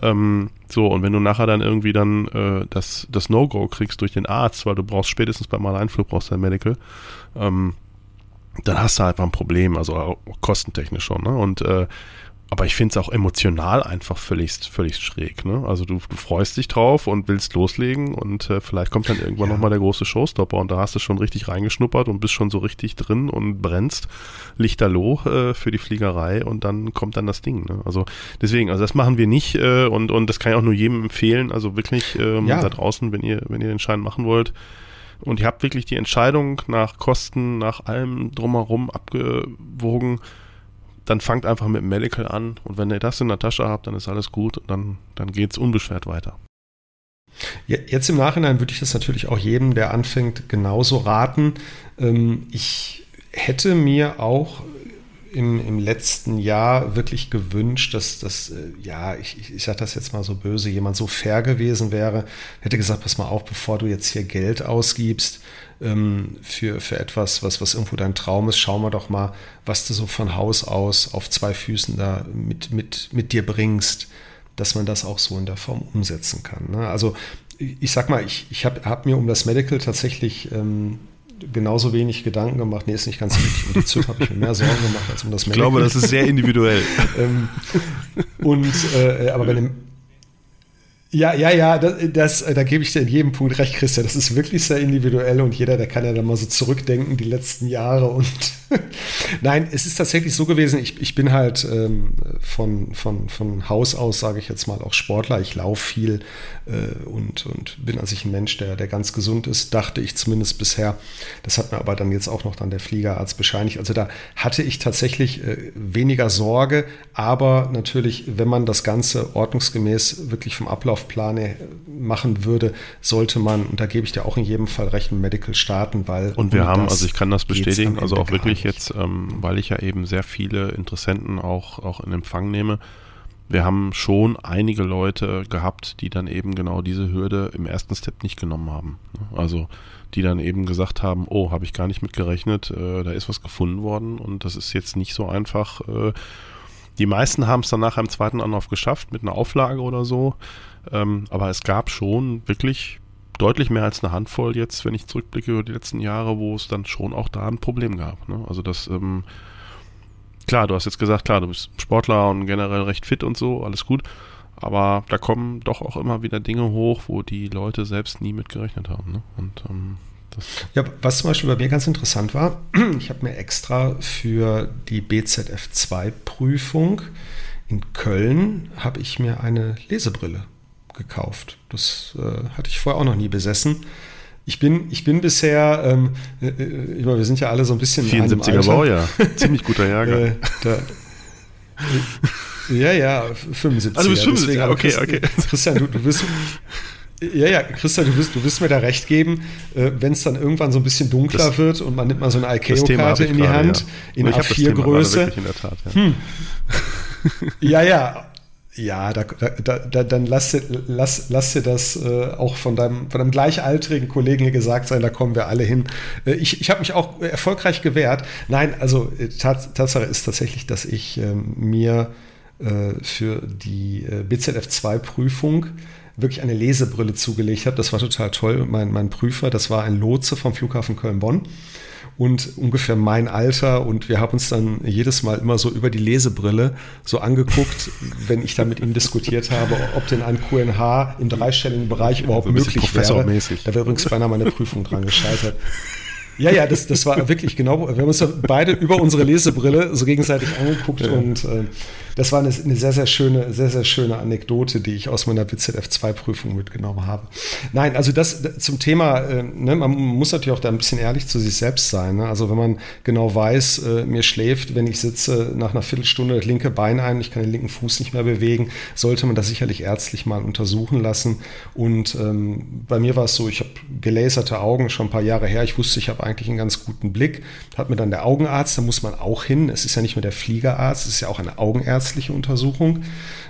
Speaker 2: Ähm, so, und wenn du nachher dann irgendwie dann äh, das, das No-Go kriegst durch den Arzt, weil du brauchst spätestens beim Alleinflug brauchst du ein Medical, ähm, dann hast du einfach ein Problem, also kostentechnisch schon. Ne? Und äh, aber ich finde es auch emotional einfach völlig, völlig schräg. Ne? Also du, du freust dich drauf und willst loslegen und äh, vielleicht kommt dann irgendwann ja. nochmal der große Showstopper und da hast du schon richtig reingeschnuppert und bist schon so richtig drin und brennst lichterloh äh, für die Fliegerei und dann kommt dann das Ding. Ne? Also deswegen, also das machen wir nicht äh, und, und das kann ich auch nur jedem empfehlen. Also wirklich ähm, ja. da draußen, wenn ihr, wenn ihr den Schein machen wollt, und ihr habt wirklich die Entscheidung nach Kosten, nach allem drumherum abgewogen, dann fangt einfach mit Medical an und wenn ihr das in der Tasche habt, dann ist alles gut und dann, dann geht es unbeschwert weiter.
Speaker 4: Jetzt im Nachhinein würde ich das natürlich auch jedem, der anfängt, genauso raten. Ähm, ich hätte mir auch im, im letzten Jahr wirklich gewünscht, dass das, äh, ja, ich, ich sage das jetzt mal so böse, jemand so fair gewesen wäre, hätte gesagt, pass mal auf, bevor du jetzt hier Geld ausgibst ähm, für, für etwas, was, was irgendwo dein Traum ist, schau mal doch mal, was du so von Haus aus auf zwei Füßen da mit, mit, mit dir bringst, dass man das auch so in der Form umsetzen kann. Ne? Also ich sag mal, ich, ich habe hab mir um das Medical tatsächlich ähm, genauso wenig Gedanken gemacht. Nee, ist nicht ganz richtig. Um die ZÜP habe ich mir mehr Sorgen gemacht als um das
Speaker 2: Medical. Ich glaube, das ist sehr individuell.
Speaker 4: ähm, und äh, aber bei dem ja, ja, ja, das, das, da gebe ich dir in jedem Punkt recht, Christian. Das ist wirklich sehr individuell und jeder, der kann ja dann mal so zurückdenken, die letzten Jahre. Und nein, es ist tatsächlich so gewesen, ich, ich bin halt ähm, von, von, von Haus aus, sage ich jetzt mal, auch Sportler. Ich laufe viel äh, und, und bin an sich ein Mensch, der, der ganz gesund ist, dachte ich zumindest bisher. Das hat mir aber dann jetzt auch noch dann der Fliegerarzt bescheinigt. Also da hatte ich tatsächlich äh, weniger Sorge, aber natürlich, wenn man das Ganze ordnungsgemäß wirklich vom Ablauf Ablaufplane machen würde, sollte man, und da gebe ich dir auch in jedem Fall recht, Medical starten, weil.
Speaker 2: Und wir haben, also ich kann das bestätigen, also auch wirklich jetzt, ähm, weil ich ja eben sehr viele Interessenten auch, auch in Empfang nehme, wir haben schon einige Leute gehabt, die dann eben genau diese Hürde im ersten Step nicht genommen haben. Also die dann eben gesagt haben, oh, habe ich gar nicht mit gerechnet, äh, da ist was gefunden worden und das ist jetzt nicht so einfach. Äh, die meisten haben es dann nachher im zweiten Anlauf geschafft mit einer Auflage oder so. Ähm, aber es gab schon wirklich deutlich mehr als eine Handvoll jetzt, wenn ich zurückblicke über die letzten Jahre, wo es dann schon auch da ein Problem gab. Ne? Also das, ähm, klar, du hast jetzt gesagt, klar, du bist Sportler und generell recht fit und so, alles gut. Aber da kommen doch auch immer wieder Dinge hoch, wo die Leute selbst nie mit gerechnet haben. Ne? Und ähm,
Speaker 4: ja, was zum Beispiel bei mir ganz interessant war, ich habe mir extra für die BZF2-Prüfung in Köln habe ich mir eine Lesebrille gekauft. Das äh, hatte ich vorher auch noch nie besessen. Ich bin, ich bin bisher, ähm, äh, äh ich meine, wir sind ja alle so ein bisschen
Speaker 2: 74er Baujahr, ziemlich guter Jahrgang. Äh, da,
Speaker 4: äh, ja, ja, 75.
Speaker 2: Also du bist 75, okay, okay.
Speaker 4: Christian, du, du bist, ja, ja, Christian, du wirst, du wirst mir da recht geben, äh, wenn es dann irgendwann so ein bisschen dunkler das, wird und man nimmt mal so eine ICAO-Karte in die gerade, Hand, ja. in A4-Größe. Ja. Hm. ja, ja, ja, da, da, da, dann lass, lass, lass dir das äh, auch von deinem, von deinem gleichaltrigen Kollegen hier gesagt sein, da kommen wir alle hin. Äh, ich ich habe mich auch erfolgreich gewehrt. Nein, also äh, Tats Tatsache ist tatsächlich, dass ich ähm, mir äh, für die äh, BZF2-Prüfung wirklich eine Lesebrille zugelegt habe. Das war total toll. Mein, mein Prüfer, das war ein Lotse vom Flughafen Köln-Bonn und ungefähr mein Alter und wir haben uns dann jedes Mal immer so über die Lesebrille so angeguckt, wenn ich da mit ihm diskutiert habe, ob denn ein QNH im dreistelligen Bereich überhaupt möglich wäre. Da wäre übrigens beinahe meine Prüfung dran gescheitert. Ja, ja, das, das war wirklich genau. Wir haben uns beide über unsere Lesebrille so gegenseitig angeguckt ja. und äh, das war eine, eine, sehr, sehr schöne, sehr, sehr schöne Anekdote, die ich aus meiner BZF2-Prüfung mitgenommen habe. Nein, also das zum Thema, äh, ne, man muss natürlich auch da ein bisschen ehrlich zu sich selbst sein. Ne? Also wenn man genau weiß, äh, mir schläft, wenn ich sitze, nach einer Viertelstunde das linke Bein ein, ich kann den linken Fuß nicht mehr bewegen, sollte man das sicherlich ärztlich mal untersuchen lassen. Und ähm, bei mir war es so, ich habe gelaserte Augen schon ein paar Jahre her. Ich wusste, ich habe eigentlich einen ganz guten Blick. Hat mir dann der Augenarzt, da muss man auch hin. Es ist ja nicht nur der Fliegerarzt, es ist ja auch eine augenärztliche Untersuchung.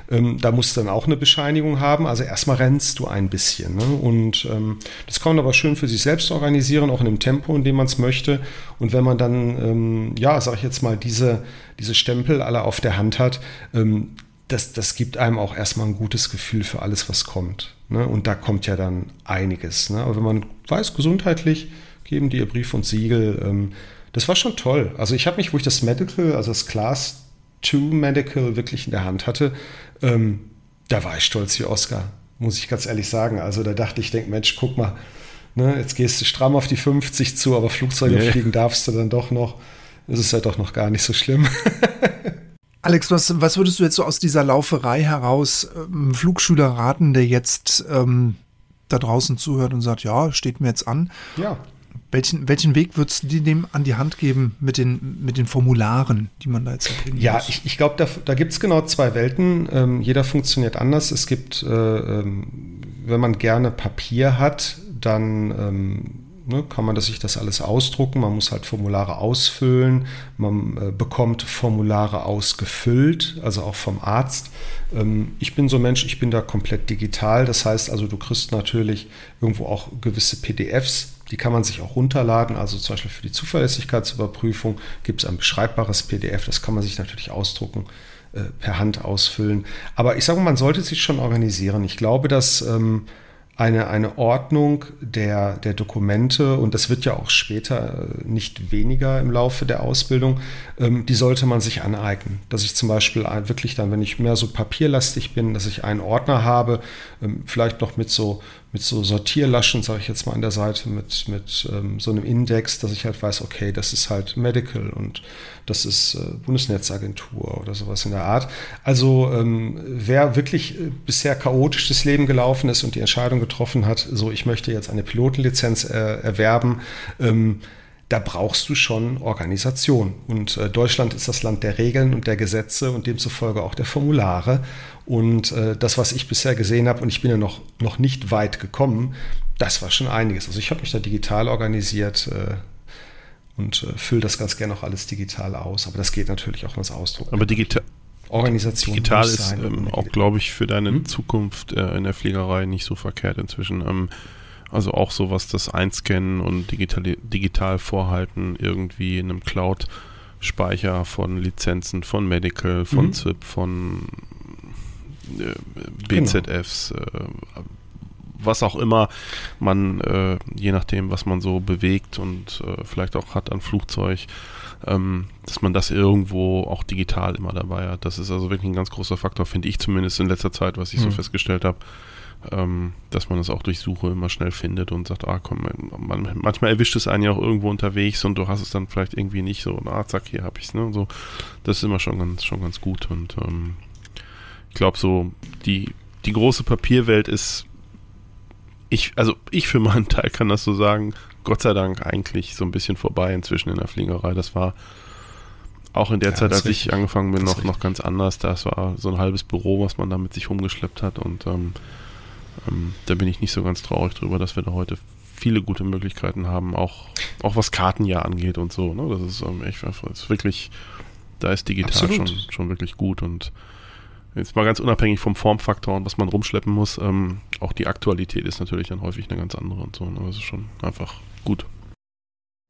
Speaker 4: Ähm, da musst du dann auch eine Bescheinigung haben. Also erstmal rennst du ein bisschen. Ne? Und ähm, das kann man aber schön für sich selbst organisieren, auch in dem Tempo, in dem man es möchte. Und wenn man dann, ähm, ja, sag ich jetzt mal, diese, diese Stempel alle auf der Hand hat, ähm, das, das gibt einem auch erstmal ein gutes Gefühl für alles, was kommt. Ne? Und da kommt ja dann einiges. Ne? Aber wenn man weiß, gesundheitlich, geben die ihr Brief und Siegel. Ähm, das war schon toll. Also ich habe mich, wo ich das Medical, also das Class 2 Medical wirklich in der Hand hatte, ähm, da war ich stolz wie Oscar, muss ich ganz ehrlich sagen. Also da dachte ich, denk, Mensch, guck mal, ne, jetzt gehst du stramm auf die 50 zu, aber Flugzeuge nee. fliegen darfst du dann doch noch. Das ist ja doch noch gar nicht so schlimm.
Speaker 1: Alex, was, was würdest du jetzt so aus dieser Lauferei heraus ähm, Flugschüler raten, der jetzt ähm, da draußen zuhört und sagt, ja, steht mir jetzt an?
Speaker 4: Ja.
Speaker 1: Welchen, welchen Weg würdest du dem an die Hand geben mit den, mit den Formularen, die man da jetzt
Speaker 4: erklären Ja, muss? ich, ich glaube, da, da gibt es genau zwei Welten. Ähm, jeder funktioniert anders. Es gibt, äh, ähm, wenn man gerne Papier hat, dann ähm, ne, kann man das, sich das alles ausdrucken. Man muss halt Formulare ausfüllen. Man äh, bekommt Formulare ausgefüllt, also auch vom Arzt. Ähm, ich bin so ein Mensch, ich bin da komplett digital. Das heißt also, du kriegst natürlich irgendwo auch gewisse PDFs. Die kann man sich auch runterladen. Also zum Beispiel für die Zuverlässigkeitsüberprüfung gibt es ein beschreibbares PDF. Das kann man sich natürlich ausdrucken äh, per Hand ausfüllen. Aber ich sage mal, man sollte sich schon organisieren. Ich glaube, dass ähm, eine, eine Ordnung der, der Dokumente, und das wird ja auch später äh, nicht weniger im Laufe der Ausbildung, ähm, die sollte man sich aneignen. Dass ich zum Beispiel wirklich dann, wenn ich mehr so papierlastig bin, dass ich einen Ordner habe, ähm, vielleicht noch mit so mit so Sortierlaschen, sage ich jetzt mal an der Seite, mit, mit ähm, so einem Index, dass ich halt weiß, okay, das ist halt Medical und das ist äh, Bundesnetzagentur oder sowas in der Art. Also ähm, wer wirklich äh, bisher chaotisch das Leben gelaufen ist und die Entscheidung getroffen hat, so ich möchte jetzt eine Pilotenlizenz äh, erwerben, ähm, da brauchst du schon Organisation. Und äh, Deutschland ist das Land der Regeln und der Gesetze und demzufolge auch der Formulare. Und äh, das, was ich bisher gesehen habe, und ich bin ja noch, noch nicht weit gekommen, das war schon einiges. Also ich habe mich da digital organisiert äh, und äh, fülle das ganz gerne auch alles digital aus. Aber das geht natürlich auch ins Ausdruck.
Speaker 2: Aber digital. Organisation. Digital ist ähm, auch, glaube ich, für deine hm? Zukunft äh, in der Fliegerei nicht so verkehrt inzwischen. Ähm, also auch so was das Einscannen und digital, digital vorhalten irgendwie in einem Cloud-Speicher von Lizenzen, von Medical, von mhm. ZIP, von äh, BZFs, genau. äh, was auch immer man, äh, je nachdem, was man so bewegt und äh, vielleicht auch hat an Flugzeug, ähm, dass man das irgendwo auch digital immer dabei hat. Das ist also wirklich ein ganz großer Faktor, finde ich zumindest in letzter Zeit, was ich mhm. so festgestellt habe ähm, dass man es auch durch Suche immer schnell findet und sagt, ah komm, man, manchmal erwischt es einen ja auch irgendwo unterwegs und du hast es dann vielleicht irgendwie nicht so, ah zack, hier habe ich es, ne? So, das ist immer schon ganz, schon ganz gut und ähm, ich glaube so, die, die große Papierwelt ist, ich, also ich für meinen Teil kann das so sagen, Gott sei Dank eigentlich so ein bisschen vorbei inzwischen in der Fliegerei. Das war auch in der ja, Zeit, als ich angefangen bin, noch, noch ganz anders. Das war so ein halbes Büro, was man da mit sich rumgeschleppt hat und ähm, ähm, da bin ich nicht so ganz traurig drüber, dass wir da heute viele gute Möglichkeiten haben, auch, auch was Karten ja angeht und so. Ne? Das ist ähm, echt das ist wirklich, da ist digital schon, schon wirklich gut und jetzt mal ganz unabhängig vom Formfaktor und was man rumschleppen muss, ähm, auch die Aktualität ist natürlich dann häufig eine ganz andere und so. Ne? Das ist schon einfach gut.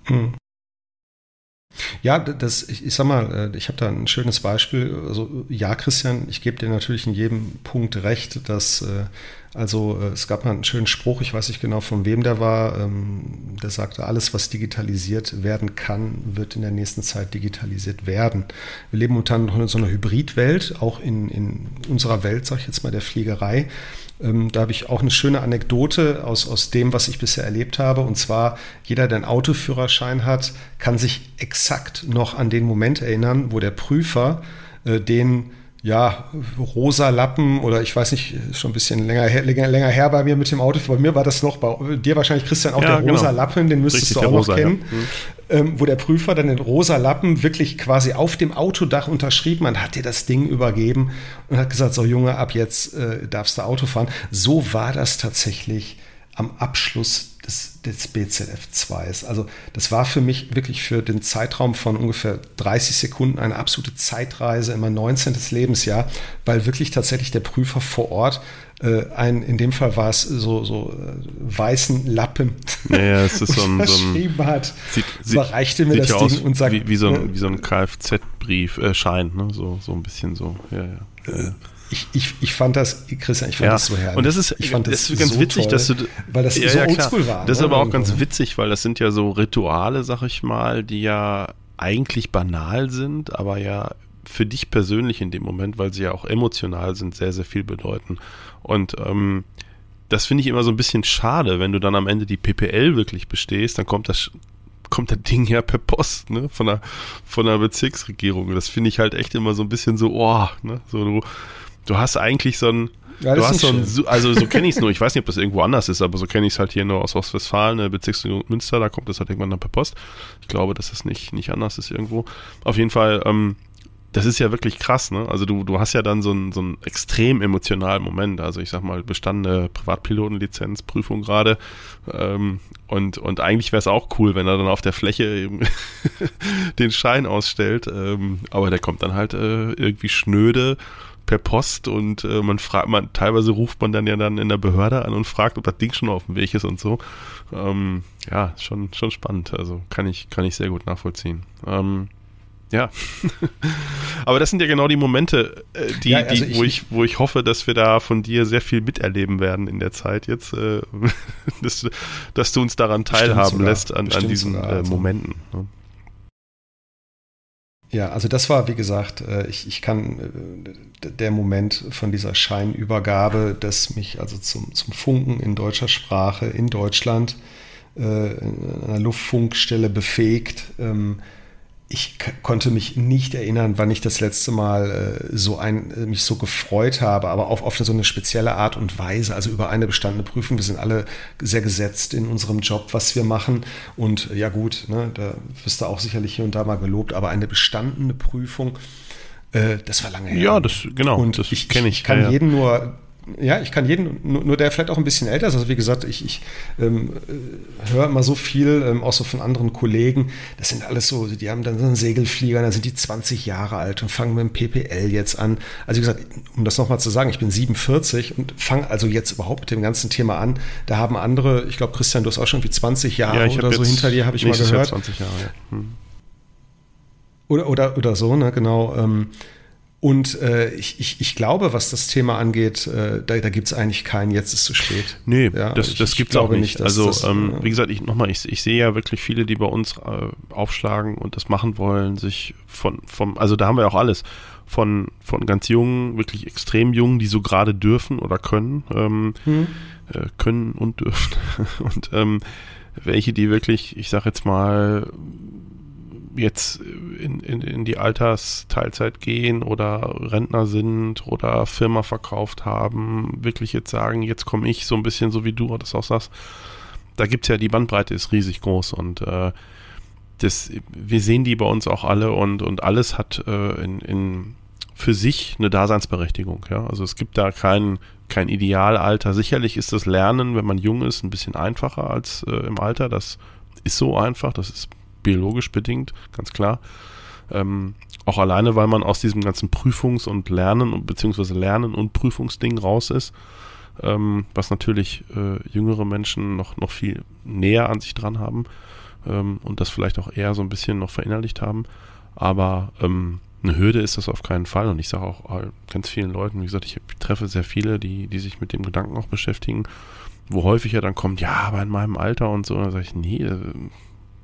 Speaker 2: Hm.
Speaker 4: Ja, das, ich, ich sag mal, äh, ich habe da ein schönes Beispiel. Also, ja, Christian, ich gebe dir natürlich in jedem Punkt recht, dass äh, Also äh, es gab mal einen schönen Spruch, ich weiß nicht genau von wem der war, ähm, der sagte, alles, was digitalisiert werden kann, wird in der nächsten Zeit digitalisiert werden. Wir leben momentan noch in so einer Hybridwelt, auch in, in unserer Welt, sage ich jetzt mal, der Fliegerei. Ähm, da habe ich auch eine schöne Anekdote aus, aus dem, was ich bisher erlebt habe. Und zwar, jeder, der einen Autoführerschein hat, kann sich exakt noch an den Moment erinnern, wo der Prüfer äh, den ja, rosa Lappen oder ich weiß nicht, schon ein bisschen länger her, länger, länger her bei mir mit dem Auto. Bei mir war das noch, bei dir wahrscheinlich, Christian, auch ja, der genau. rosa Lappen, den müsstest Richtig, du auch noch rosa, kennen. Ja. Mhm. Ähm, wo der Prüfer dann den rosa Lappen wirklich quasi auf dem Autodach unterschrieben hat, hat dir das Ding übergeben und hat gesagt, so Junge, ab jetzt äh, darfst du Auto fahren. So war das tatsächlich am Abschluss des, des BZF2s. Also das war für mich wirklich für den Zeitraum von ungefähr 30 Sekunden eine absolute Zeitreise in mein 19. Lebensjahr, weil wirklich tatsächlich der Prüfer vor Ort äh, ein, in dem Fall war es so, so äh, weißen Lappen,
Speaker 2: ja, es ist so ein, so
Speaker 4: ein hat, sieht, überreichte mir das Ding
Speaker 2: aus
Speaker 4: und sagt,
Speaker 2: wie, wie, so ein, ne? wie so ein Kfz-Brief, äh, Schein, ne? so, so ein bisschen so, ja, ja.
Speaker 4: Äh, ich, ich, ich fand das, Christian, ich fand ja. das so herrlich.
Speaker 2: Und das ist,
Speaker 4: ich fand
Speaker 2: das, das ist ganz so witzig, toll, dass du,
Speaker 4: weil das ja, so ja, oldschool war.
Speaker 2: Das ist ne? aber auch ganz witzig, weil das sind ja so Rituale, sag ich mal, die ja eigentlich banal sind, aber ja für dich persönlich in dem Moment, weil sie ja auch emotional sind, sehr, sehr viel bedeuten. Und ähm, das finde ich immer so ein bisschen schade, wenn du dann am Ende die PPL wirklich bestehst, dann kommt das kommt das Ding ja per Post, ne, von der, von der Bezirksregierung. Das finde ich halt echt immer so ein bisschen so, oh, ne, so du, du hast eigentlich so ein, ja, du hast so ein, also so kenne ich es nur, ich weiß nicht, ob das irgendwo anders ist, aber so kenne ich es halt hier nur aus Ostwestfalen, ne, Bezirksregierung Münster, da kommt das halt irgendwann dann per Post. Ich glaube, dass das nicht, nicht anders ist irgendwo. Auf jeden Fall, ähm, das ist ja wirklich krass, ne? Also du, du hast ja dann so einen so einen extrem emotionalen Moment. Also ich sag mal, bestandene Privatpilotenlizenzprüfung gerade. Ähm, und, und eigentlich wäre es auch cool, wenn er dann auf der Fläche eben den Schein ausstellt. Ähm, aber der kommt dann halt äh, irgendwie schnöde per Post und äh, man fragt, man, teilweise ruft man dann ja dann in der Behörde an und fragt, ob das Ding schon auf dem Weg ist und so. Ähm, ja, schon, schon spannend. Also kann ich, kann ich sehr gut nachvollziehen. Ähm, ja. Aber das sind ja genau die Momente, äh, die, ja, also die, wo, ich, wo ich hoffe, dass wir da von dir sehr viel miterleben werden in der Zeit jetzt, äh, dass, dass du uns daran teilhaben sogar, lässt an, an diesen sogar, äh, also. Momenten. Ne?
Speaker 4: Ja, also das war, wie gesagt, ich, ich kann der Moment von dieser Scheinübergabe, das mich also zum, zum Funken in deutscher Sprache in Deutschland in einer Luftfunkstelle befähigt, ähm, ich konnte mich nicht erinnern, wann ich das letzte Mal äh, so ein, äh, mich so gefreut habe, aber auf, auf so eine spezielle Art und Weise, also über eine bestandene Prüfung. Wir sind alle sehr gesetzt in unserem Job, was wir machen. Und ja gut, ne, da wirst du auch sicherlich hier und da mal gelobt, aber eine bestandene Prüfung, äh, das war lange her.
Speaker 2: Ja, das genau.
Speaker 4: Und das ich, ich, ich kann ja, jeden nur ja, ich kann jeden, nur, der vielleicht auch ein bisschen älter ist. Also wie gesagt, ich, ich ähm, äh, höre immer so viel, ähm, auch so von anderen Kollegen. Das sind alles so, die haben dann so einen Segelflieger, dann sind die 20 Jahre alt und fangen mit dem PPL jetzt an. Also wie gesagt, um das nochmal zu sagen, ich bin 47 und fange also jetzt überhaupt mit dem ganzen Thema an. Da haben andere, ich glaube, Christian, du hast auch schon wie 20 Jahre ja, oder so hinter dir, habe ich mal gehört.
Speaker 2: Jahr 20 Jahre, ja. Hm.
Speaker 4: Oder, oder, oder so, ne, genau. Ähm, und äh, ich, ich, ich glaube, was das Thema angeht, äh, da, da gibt es eigentlich keinen, jetzt ist zu spät.
Speaker 2: Nee, ja, das, das gibt es auch nicht. nicht also, das, ähm, wie gesagt, ich nochmal, ich, ich sehe ja wirklich viele, die bei uns äh, aufschlagen und das machen wollen, sich von, vom, also da haben wir auch alles. Von, von ganz jungen, wirklich extrem jungen, die so gerade dürfen oder können, ähm, hm. äh, können und dürfen. und ähm, welche, die wirklich, ich sag jetzt mal, jetzt in, in, in die Altersteilzeit gehen oder Rentner sind oder Firma verkauft haben, wirklich jetzt sagen, jetzt komme ich so ein bisschen so wie du das auch sagst. Da gibt es ja, die Bandbreite ist riesig groß und äh, das, wir sehen die bei uns auch alle und, und alles hat äh, in, in, für sich eine Daseinsberechtigung. Ja? Also es gibt da kein, kein Idealalter. Sicherlich ist das Lernen, wenn man jung ist, ein bisschen einfacher als äh, im Alter. Das ist so einfach, das ist biologisch bedingt, ganz klar. Ähm, auch alleine, weil man aus diesem ganzen Prüfungs- und Lernen und beziehungsweise Lernen und Prüfungsding raus ist, ähm, was natürlich äh, jüngere Menschen noch, noch viel näher an sich dran haben ähm, und das vielleicht auch eher so ein bisschen noch verinnerlicht haben. Aber ähm, eine Hürde ist das auf keinen Fall. Und ich sage auch äh, ganz vielen Leuten, wie gesagt, ich treffe sehr viele, die, die sich mit dem Gedanken auch beschäftigen, wo häufig ja dann kommt, ja, aber in meinem Alter und so, dann sage ich, nee, äh,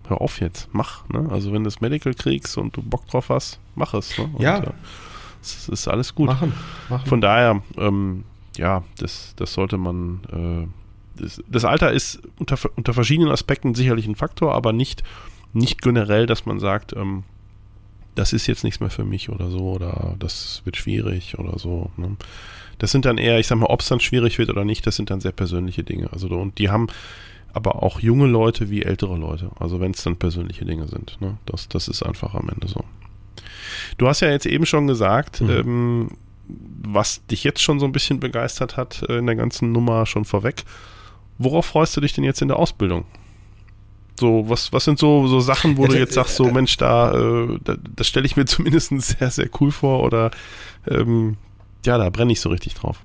Speaker 2: hör auf jetzt, mach. Ne? Also wenn du das Medical kriegst und du Bock drauf hast, mach es. Ne? Und,
Speaker 4: ja.
Speaker 2: Äh, es ist alles gut.
Speaker 4: Machen, machen.
Speaker 2: Von daher, ähm, ja, das, das sollte man. Äh, das, das, Alter ist unter, unter verschiedenen Aspekten sicherlich ein Faktor, aber nicht, nicht generell, dass man sagt, ähm, das ist jetzt nichts mehr für mich oder so oder das wird schwierig oder so. Ne? Das sind dann eher, ich sag mal, ob es dann schwierig wird oder nicht, das sind dann sehr persönliche Dinge. Also und die haben aber auch junge Leute wie ältere Leute. Also wenn es dann persönliche Dinge sind. Ne? Das, das ist einfach am Ende so. Du hast ja jetzt eben schon gesagt, mhm. ähm, was dich jetzt schon so ein bisschen begeistert hat äh, in der ganzen Nummer schon vorweg. Worauf freust du dich denn jetzt in der Ausbildung? So, was, was sind so, so Sachen, wo du jetzt sagst, so Mensch, da, äh, da das stelle ich mir zumindest sehr, sehr cool vor oder ähm, ja, da brenne ich so richtig drauf.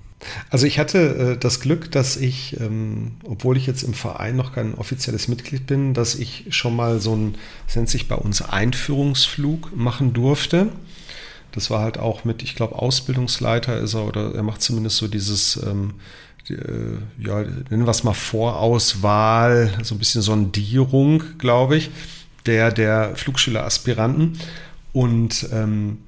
Speaker 4: Also ich hatte äh, das Glück, dass ich, ähm, obwohl ich jetzt im Verein noch kein offizielles Mitglied bin, dass ich schon mal so ein, das nennt sich bei uns Einführungsflug machen durfte. Das war halt auch mit, ich glaube, Ausbildungsleiter ist er oder er macht zumindest so dieses, ähm, die, äh, ja, nennen wir es mal Vorauswahl, so ein bisschen Sondierung, glaube ich, der, der Flugschüleraspiranten. Und ähm,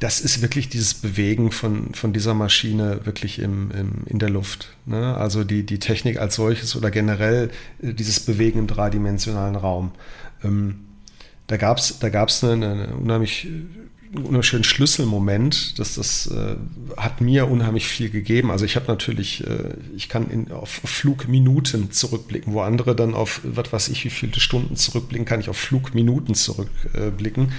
Speaker 4: das ist wirklich dieses Bewegen von, von dieser Maschine wirklich im, im, in der Luft. Ne? Also die, die Technik als solches oder generell äh, dieses Bewegen im dreidimensionalen Raum. Ähm, da gab es da gab's eine, eine unheimlich unheimlich Schlüsselmoment. Das, das äh, hat mir unheimlich viel gegeben. Also ich habe natürlich, äh, ich kann in, auf Flugminuten zurückblicken, wo andere dann auf, was weiß ich, wie viele Stunden zurückblicken, kann ich auf Flugminuten zurückblicken.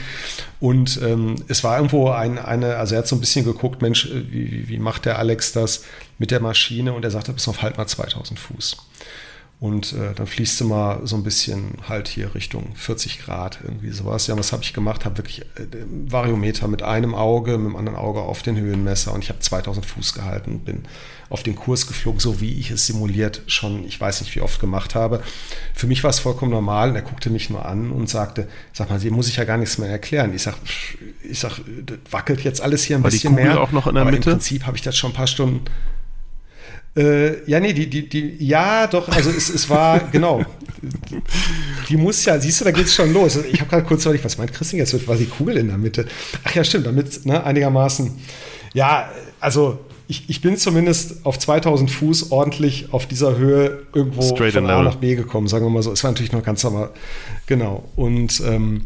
Speaker 4: Und ähm, es war irgendwo ein, eine, also er hat so ein bisschen geguckt, Mensch, äh, wie, wie macht der Alex das mit der Maschine? Und er sagte, bis auf halt mal 2000 Fuß. Und äh, dann fließt du mal so ein bisschen halt hier Richtung 40 Grad, irgendwie sowas. Ja, was habe ich gemacht? Habe wirklich äh, Variometer mit einem Auge, mit dem anderen Auge auf den Höhenmesser und ich habe 2000 Fuß gehalten, bin auf den Kurs geflogen, so wie ich es simuliert schon, ich weiß nicht wie oft gemacht habe. Für mich war es vollkommen normal und er guckte mich nur an und sagte, sag mal, hier muss ich ja gar nichts mehr erklären. Ich sag, ich sag, wackelt jetzt alles hier ein
Speaker 2: war
Speaker 4: bisschen
Speaker 2: die Kugel
Speaker 4: mehr.
Speaker 2: auch noch in der aber Mitte?
Speaker 4: Im Prinzip habe ich das schon ein paar Stunden äh, ja, nee, die, die, die, ja, doch, also es, es war, genau. Die muss ja, siehst du, da geht es schon los. Ich habe gerade kurz überlegt, was meint Christian jetzt? War die Kugel in der Mitte? Ach ja, stimmt, damit, ne, einigermaßen. Ja, also ich, ich bin zumindest auf 2000 Fuß ordentlich auf dieser Höhe irgendwo
Speaker 2: Straight
Speaker 4: von A nach B gekommen, sagen wir mal so. Es war natürlich noch ganz normal. Genau. Und ähm,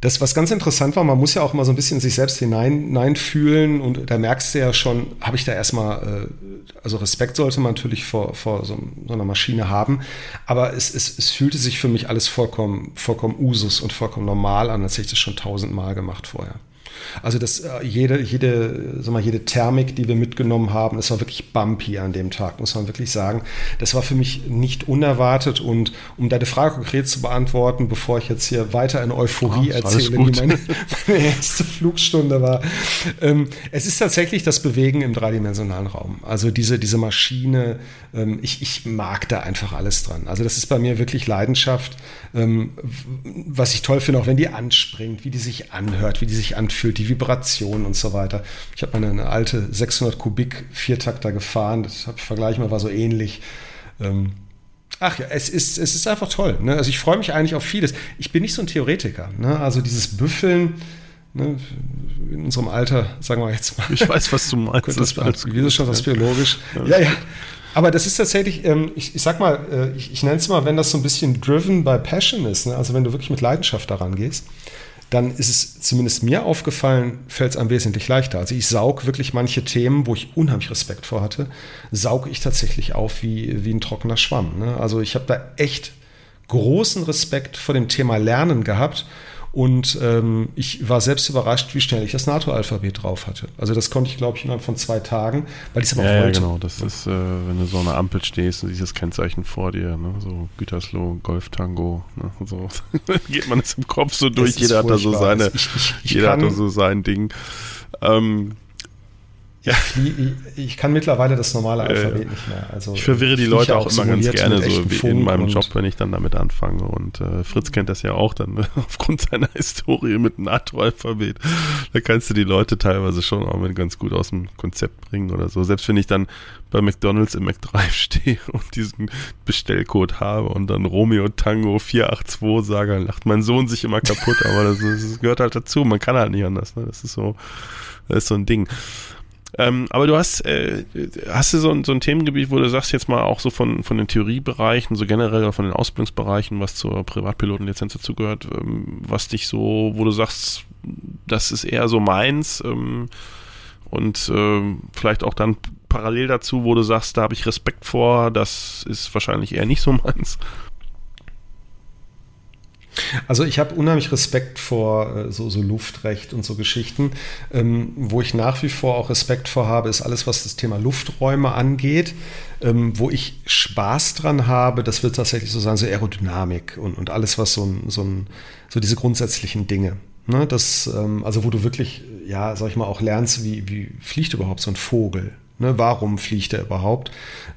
Speaker 4: das, was ganz interessant war, man muss ja auch mal so ein bisschen sich selbst hinein, hineinfühlen und da merkst du ja schon, habe ich da erstmal, äh, also Respekt sollte man natürlich vor, vor so, so einer Maschine haben, aber es, es, es fühlte sich für mich alles vollkommen, vollkommen Usus und vollkommen normal an, als hätte ich das schon tausendmal gemacht vorher. Also das, äh, jede, jede, sag mal, jede Thermik, die wir mitgenommen haben, es war wirklich bumpy an dem Tag, muss man wirklich sagen. Das war für mich nicht unerwartet und um deine Frage konkret zu beantworten, bevor ich jetzt hier weiter in Euphorie oh, erzähle, wie meine, meine, erste Flugstunde war. Ähm, es ist tatsächlich das Bewegen im dreidimensionalen Raum. Also diese, diese Maschine, ähm, ich, ich mag da einfach alles dran. Also das ist bei mir wirklich Leidenschaft. Ähm, was ich toll finde, auch wenn die anspringt, wie die sich anhört, wie die sich anfühlt, die Vibration und so weiter. Ich habe meine eine alte 600 Kubik Viertakter gefahren, das habe ich vergleichen mal, war so ähnlich. Ähm, ach ja, es ist, es ist einfach toll. Ne? Also ich freue mich eigentlich auf vieles. Ich bin nicht so ein Theoretiker. Ne? Also dieses Büffeln, ne? in unserem Alter, sagen wir jetzt mal.
Speaker 2: Ich weiß, was du meinst.
Speaker 4: Das, das, das, wie schon was biologisch. Ja, ja. Aber das ist tatsächlich, ähm, ich, ich, sag mal, äh, ich, ich nenne es mal, wenn das so ein bisschen driven by passion ist, ne? also wenn du wirklich mit Leidenschaft daran gehst, dann ist es zumindest mir aufgefallen, fällt es einem wesentlich leichter. Also ich saug wirklich manche Themen, wo ich unheimlich Respekt vor hatte, sauge ich tatsächlich auf wie, wie ein trockener Schwamm. Ne? Also ich habe da echt großen Respekt vor dem Thema Lernen gehabt und ähm, ich war selbst überrascht, wie schnell ich das NATO-Alphabet drauf hatte. Also das konnte ich, glaube ich, innerhalb von zwei Tagen, weil ich es aber
Speaker 2: ja,
Speaker 4: auch wollte.
Speaker 2: Ja, genau. Das ist, äh, wenn du so an einer Ampel stehst und dieses Kennzeichen vor dir, ne? so Gütersloh, Golf Tango, ne? so geht man es im Kopf so durch. Jeder hat da so seine, ich, ich, ich jeder hat da so sein Ding. Ähm,
Speaker 4: Ja. Ich, kann mittlerweile das normale Alphabet äh, nicht mehr. Also
Speaker 2: ich verwirre die Leute auch, auch immer ganz gerne so wie in meinem Job, wenn ich dann damit anfange. Und äh, Fritz kennt das ja auch dann aufgrund seiner Historie mit NATO-Alphabet. Da kannst du die Leute teilweise schon auch mit ganz gut aus dem Konzept bringen oder so. Selbst wenn ich dann bei McDonalds im McDrive stehe und diesen Bestellcode habe und dann Romeo Tango 482 sage, dann lacht mein Sohn sich immer kaputt, aber das, das gehört halt dazu. Man kann halt nicht anders. Ne? Das ist so, das ist so ein Ding. Ähm, aber du hast, äh, hast du so ein, so ein Themengebiet, wo du sagst jetzt mal auch so von, von den Theoriebereichen, so generell von den Ausbildungsbereichen, was zur Privatpilotenlizenz dazugehört, ähm, was dich so, wo du sagst, das ist eher so meins ähm, und ähm, vielleicht auch dann parallel dazu, wo du sagst, da habe ich Respekt vor, das ist wahrscheinlich eher nicht so meins.
Speaker 4: Also ich habe unheimlich Respekt vor äh, so, so, Luftrecht und so Geschichten. Ähm, wo ich nach wie vor auch Respekt vor habe, ist alles, was das Thema Lufträume angeht. Ähm, wo ich Spaß dran habe, das wird tatsächlich so sein, so Aerodynamik und, und alles, was so, so, so diese grundsätzlichen Dinge. Ne, das, ähm, also wo du wirklich, ja, sag ich mal, auch lernst, wie, wie fliegt überhaupt so ein Vogel. Ne, warum fliegt er überhaupt?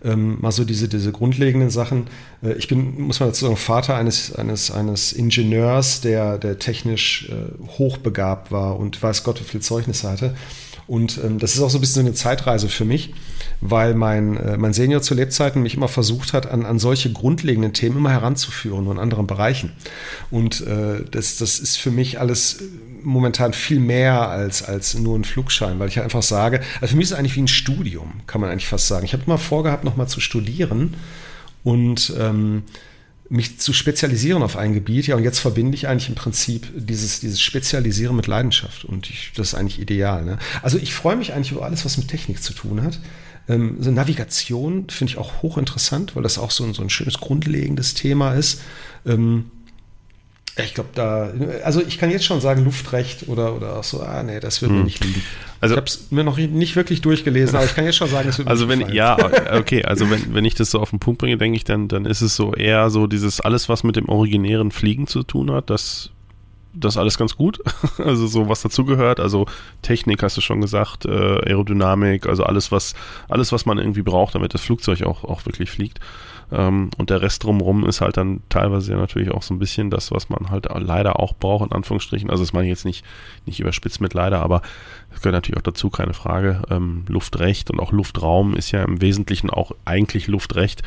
Speaker 4: Ähm, mal so diese, diese grundlegenden Sachen. Äh, ich bin, muss man dazu sagen, Vater eines, eines, eines Ingenieurs, der, der technisch äh, hochbegabt war und weiß Gott, wie viele Zeugnisse hatte. Und ähm, das ist auch so ein bisschen eine Zeitreise für mich, weil mein, äh, mein Senior zu Lebzeiten mich immer versucht hat, an, an solche grundlegenden Themen immer heranzuführen und in anderen Bereichen. Und äh, das, das ist für mich alles momentan viel mehr als, als nur ein Flugschein, weil ich einfach sage, also für mich ist es eigentlich wie ein Studium, kann man eigentlich fast sagen. Ich habe immer vorgehabt, nochmal zu studieren und ähm, mich zu spezialisieren auf ein Gebiet. Ja, und jetzt verbinde ich eigentlich im Prinzip dieses, dieses Spezialisieren mit Leidenschaft. Und ich, das ist eigentlich ideal. Ne? Also ich freue mich eigentlich über alles, was mit Technik zu tun hat. Ähm, so Navigation finde ich auch hochinteressant, weil das auch so ein, so ein schönes grundlegendes Thema ist. Ähm, ich glaube, da, also ich kann jetzt schon sagen, Luftrecht oder, oder auch so, ah, nee, das wird hm. mir nicht liegen. Also, ich habe es mir noch nicht wirklich durchgelesen, aber ich kann jetzt schon sagen, es wird
Speaker 2: Also wenn, gefallen. ja, okay, also wenn, wenn ich das so auf den Punkt bringe, denke ich, dann, dann ist es so eher so dieses alles, was mit dem originären Fliegen zu tun hat, das, das alles ganz gut. Also so was dazugehört, also Technik hast du schon gesagt, äh, Aerodynamik, also alles, was, alles, was man irgendwie braucht, damit das Flugzeug auch, auch wirklich fliegt. Ähm, und der Rest drumherum ist halt dann teilweise ja natürlich auch so ein bisschen das, was man halt leider auch braucht, in Anführungsstrichen. Also das meine ich jetzt nicht, nicht überspitzt mit leider, aber es gehört natürlich auch dazu, keine Frage. Ähm, Luftrecht und auch Luftraum ist ja im Wesentlichen auch eigentlich Luftrecht.